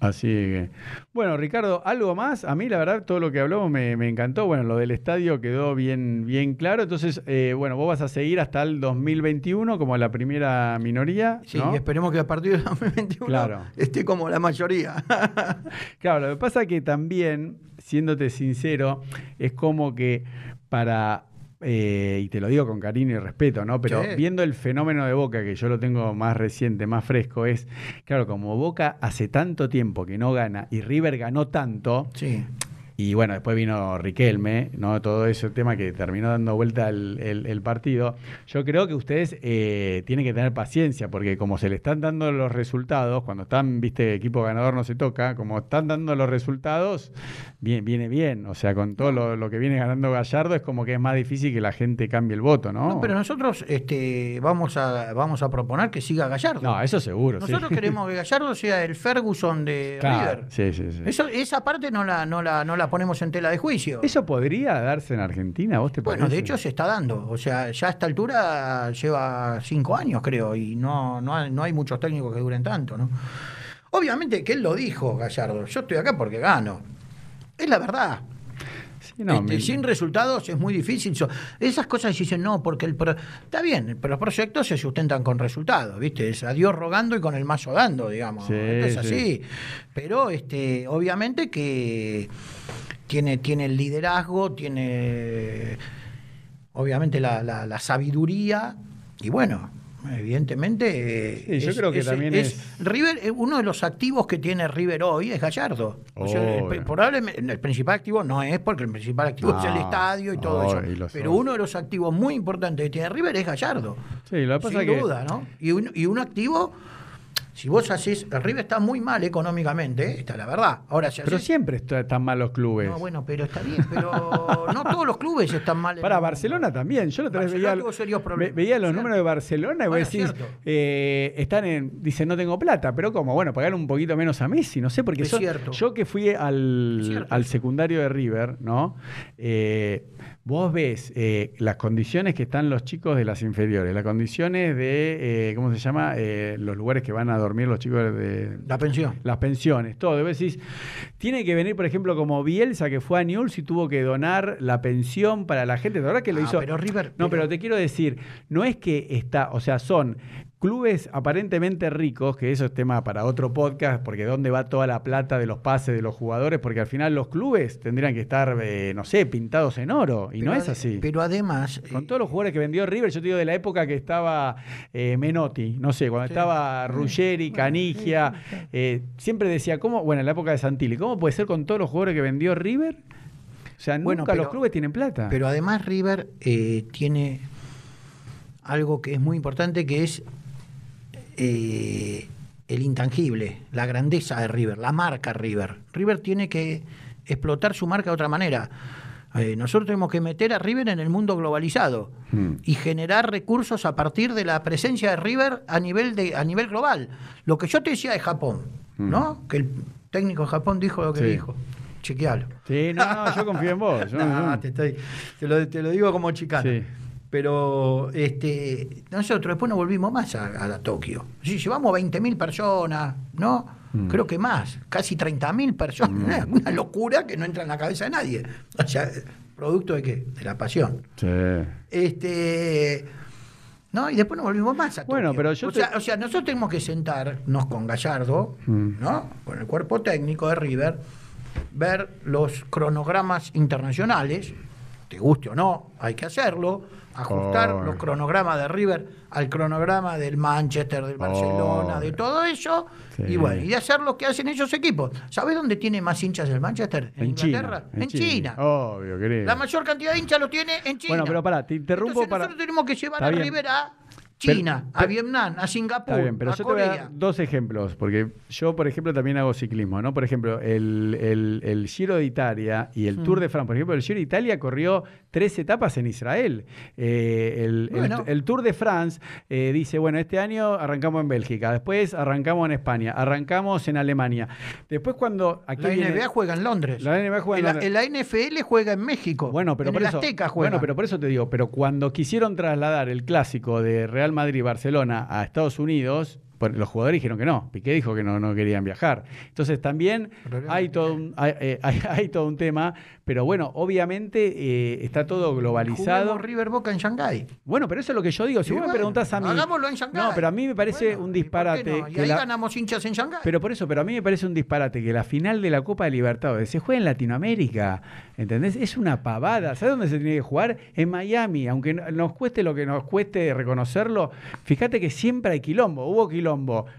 Así que, bueno, Ricardo, algo más. A mí, la verdad, todo lo que hablamos me, me encantó. Bueno, lo del estadio quedó bien, bien claro. Entonces, eh, bueno, vos vas a seguir hasta el 2021 como la primera minoría. Sí, ¿no? y esperemos que a partir del 2021 Claro. esté como la mayoría. Claro, lo que pasa que también, siéndote sincero, es como que para, eh, y te lo digo con cariño y respeto, ¿no? Pero viendo el fenómeno de Boca, que yo lo tengo más reciente, más fresco, es, claro, como Boca hace tanto tiempo que no gana y River ganó tanto, Sí. Y bueno, después vino Riquelme, ¿no? Todo ese tema que terminó dando vuelta el, el- el partido. Yo creo que ustedes eh, tienen que tener paciencia, porque como se le están dando los resultados, cuando están, viste, equipo ganador no se toca, como están dando los resultados, bien, viene bien. O sea, con todo lo, lo que viene ganando Gallardo, es como que es más difícil que la gente cambie el voto, ¿no? No, pero nosotros este, vamos, a, vamos a proponer que siga Gallardo. No, eso seguro. sí. nosotros queremos que Gallardo sea el Ferguson de Claro, River. sí, sí, sí. Eso, esa parte no la, no, la, no la ponemos en tela de juicio. ¿Eso podría darse en Argentina? ¿Vos te Bueno, de hecho se está dando. O sea, ya a esta altura lleva cinco años, creo, y no, no, hay, no hay muchos técnicos que duren tanto, ¿no? Obviamente que él lo dijo, Gallardo. Yo estoy acá porque gano. Es la verdad. No, Este, Sin resultados es muy difícil. Esas cosas dicen, no, porque el pro- está bien, pero los proyectos se sustentan con resultados, ¿viste? Es a Dios rogando y con el mazo dando, digamos. Sí, es sí. así. Pero este, obviamente que tiene, tiene el liderazgo, tiene obviamente la, la- la sabiduría, y bueno. Evidentemente, Sí, yo creo que también River, eh, uno de los activos que tiene River hoy es Gallardo. O sea, el- probablemente el principal activo no es porque el principal activo es el No, estadio y todo eso. Pero uno de los activos muy importantes que tiene River es Gallardo. Sí, lo que pasa Sin que... duda, ¿no? Y un, y un activo Si vos haces, el River está muy mal económicamente, ¿eh? está la verdad. Ahora, si Pero siempre est- están mal los clubes. No, bueno, pero está bien, pero no todos los clubes están mal. Para el. Barcelona también. Yo Barcelona veía, ve- veía los Cierto. números de Barcelona y vos Bueno, decís, cierto. eh, están en, dicen no tengo plata, pero como, bueno, pagar un poquito menos a Messi, no sé, porque Es son- cierto. yo que fui al, Es secundario de River, ¿no? Eh, vos ves eh, las condiciones que están los chicos de las inferiores, las condiciones de, eh, ¿cómo se llama? Eh, los lugares que van a dormir los chicos de, La pensión. las pensiones, todo. Vos decís, tiene que venir, por ejemplo, como Bielsa, que fue a Newell's y tuvo que donar la pensión para la gente. La verdad que lo Ah, hizo. pero River- No, pero- pero te quiero decir, no es que está, o sea, son clubes aparentemente ricos, que eso es tema para otro podcast, porque dónde va toda la plata de los pases de los jugadores, porque al final los clubes tendrían que estar, eh, no sé, pintados en oro, y Pero no es así. Pero además. Con eh, todos los jugadores que vendió River, yo te digo de la época que estaba eh, Menotti, no sé, cuando Sí. estaba Ruggeri, Canigia, eh, siempre decía, ¿cómo? Bueno, en la época de Santilli, ¿cómo puede ser con todos los jugadores que vendió River? O sea, Bueno, nunca los clubes tienen plata. Pero además River tiene algo que es muy importante que es eh, el intangible, la grandeza de River, la marca River. River tiene que explotar su marca de otra manera. Eh, nosotros tenemos que meter a River en el mundo globalizado Hmm. y generar recursos a partir de la presencia de River a nivel de a nivel global. Lo que yo te decía de Japón, ¿no? Que el técnico de Japón dijo lo que Hmm. Sí. dijo. Chequealo. Sí, no, no, yo confío en vos. yo- No, yo- te, estoy- te lo, te lo digo como chicano. Sí. Pero este, nosotros después no volvimos más a, a Tokio. Sí, llevamos 20.000 personas, ¿no? Mm. Creo que más, casi 30.000 personas. Una locura que no entra en la cabeza de nadie. O sea, ¿producto de qué? De la pasión. Sí. Este. ¿No? Y después no volvimos más a Tokio. Bueno, pero yo o, te- sea, o sea, nosotros tenemos que sentarnos con Gallardo, Mm. ¿no? Con el cuerpo técnico de River, ver los cronogramas internacionales, te guste o no, hay que hacerlo, ajustar Oh. los cronogramas de River al cronograma del Manchester, del Barcelona, Oh. de todo eso, Sí. y bueno, y de hacer lo que hacen esos equipos. ¿Sabés dónde tiene más hinchas el Manchester? En China. Inglaterra. En, China. Obvio, querido. La mayor cantidad de hinchas lo tiene en China. Bueno, pero pará, te interrumpo Entonces para- Nosotros tenemos que llevar a. River a Pero- China, a Vietnam, a Singapur, Está bien, pero a yo te voy a dar dos ejemplos, porque yo, por ejemplo, también hago ciclismo, ¿no? Por ejemplo, el, el- el Giro de Italia y el Mm. Tour de Francia. Por ejemplo, el Giro de Italia corrió tres etapas en Israel. Eh, el, el- Bueno. el Tour de France eh, dice, bueno, este año arrancamos en Bélgica, después arrancamos en España, arrancamos en Alemania. Después cuando... Aquí La viene- NBA juega en Londres. La NBA juega en la, Londres. la NFL juega en México. Bueno, pero en por el eso, Azteca juega. bueno, pero por eso te digo, pero cuando quisieron trasladar el clásico de Real Madrid-Barcelona a Estados Unidos, los jugadores dijeron que no. Piqué dijo que no, no querían viajar. Entonces también hay todo, un, hay, eh, hay- hay todo un tema, pero bueno, obviamente eh, está todo globalizado. Juguemos River Boca en Shanghái. Bueno, pero eso es lo que yo digo. Si Y vos me preguntás a mí. Hagámoslo en Shanghái. No, pero a mí me parece Bueno, un ¿y por qué disparate. no? Y que ahí la- ganamos hinchas en Shanghái. pero por eso, pero a mí me parece un disparate que la final de la Copa de Libertadores se juega en Latinoamérica. ¿Entendés? Es una pavada. ¿Sabes dónde se tiene que jugar? En Miami. Aunque no- nos cueste lo que nos cueste reconocerlo, fíjate que siempre hay quilombo. Hubo quilombo.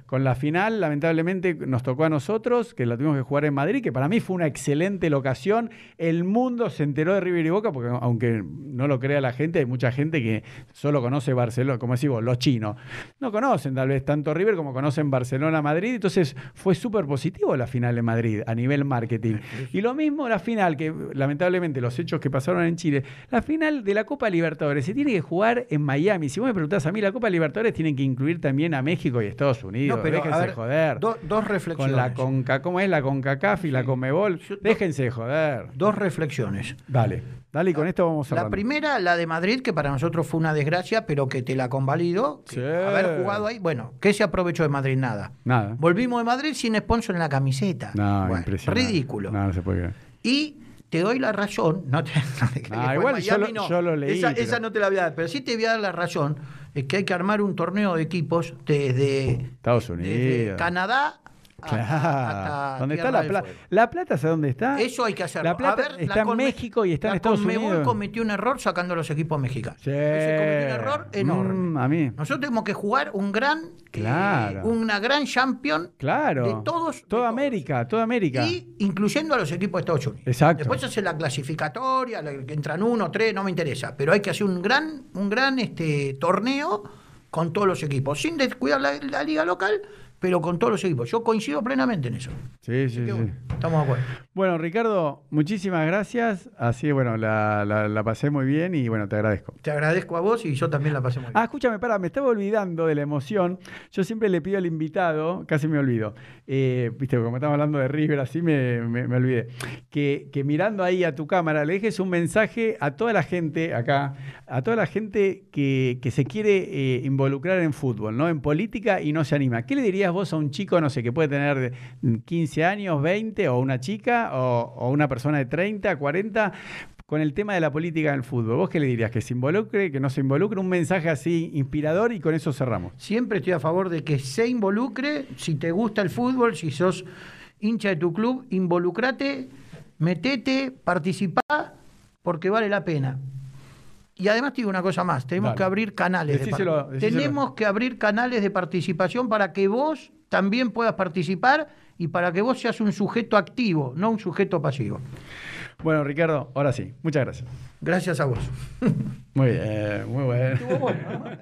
Con la final, lamentablemente, nos tocó a nosotros, que la tuvimos que jugar en Madrid, que para mí fue una excelente locación. El mundo se enteró de River y Boca, porque aunque no lo crea la gente, hay mucha gente que solo conoce Barcelona, como decimos, los chinos. No conocen tal vez tanto River como conocen Barcelona, Madrid. Entonces fue súper positivo la final en Madrid a nivel marketing. Y lo mismo la final, que lamentablemente los hechos que pasaron en Chile, la final de la Copa Libertadores se tiene que jugar en Miami. Si vos me preguntás a mí, la Copa Libertadores tienen que incluir también a México y Estados Unidos. No, pero, Déjense a ver, joder. do- dos con reflexiones. la Conca, ¿cómo es la CONCACAF y la? Yo- do- Déjense de joder. Dos reflexiones. Dale, dale y con esto vamos cerrando. La primera, la de Madrid, que para nosotros fue una desgracia, pero que te la convalido. Sí. Haber jugado ahí, bueno, ¿qué se aprovechó de Madrid? Nada. Nada. Volvimos de Madrid sin sponsor en la camiseta. No, Bueno, impresionante. Ridículo. No, no se puede creer. Y te doy la razón, no te, no te Ah, igual yo lo- yo lo leí, Esa, pero- esa no te la voy a dar, pero sí te voy a dar la razón, es que hay que armar un torneo de equipos desde, Estados desde Unidos. Canadá Claro. hasta ¿Dónde está la plata? ¿La plata sabe dónde está? Eso hay que hacerlo. La plata A ver, está la en México y está en Estados Conmebol Unidos. cometió un error sacando a los equipos mexicanos. Sí. Ese cometió un error enorme. Mm, a mí. Nosotros tenemos que jugar un gran, eh, Claro. una gran champion Claro. de todos. de Toda todos. América, toda América. Y incluyendo a los equipos de Estados Unidos. Exacto. Después hace la clasificatoria, la- que entran uno, tres, no me interesa. Pero hay que hacer un gran, un gran este, torneo con todos los equipos, sin descuidar la, la liga local pero con todos los equipos. Yo coincido plenamente en eso. Sí, sí, sí. estamos de acuerdo. Bueno, Ricardo, muchísimas gracias. Así, bueno, la, la, pasé muy bien y bueno, te agradezco. Te agradezco a vos y yo también la pasé muy bien. Ah, escúchame, para, me estaba olvidando de la emoción. Yo siempre le pido al invitado, casi me olvido, eh, viste, como estamos hablando de River, así me, me, olvidé, que, que, mirando ahí a tu cámara le dejes un mensaje a toda la gente acá, a toda la gente que, que se quiere eh, involucrar en fútbol, ¿no? En política y no se anima. ¿Qué le dirías vos a un chico, no sé, que puede tener 15 años, 20, o una chica, o, una persona de 30, 40, con el tema de la política del fútbol? ¿Vos qué le dirías? ¿Que se involucre, que no se involucre? Un mensaje así inspirador y con eso cerramos. Siempre estoy a favor de que se involucre. Si te gusta el fútbol, si sos hincha de tu club, involucrate, metete, participa, porque vale la pena. Y además te digo una cosa más, tenemos que abrir canales de Tenemos que abrir canales de participación para que vos también puedas participar y para que vos seas un sujeto activo, no un sujeto pasivo. Bueno, Ricardo, ahora sí, muchas gracias. Gracias a vos. Muy bien, muy bueno.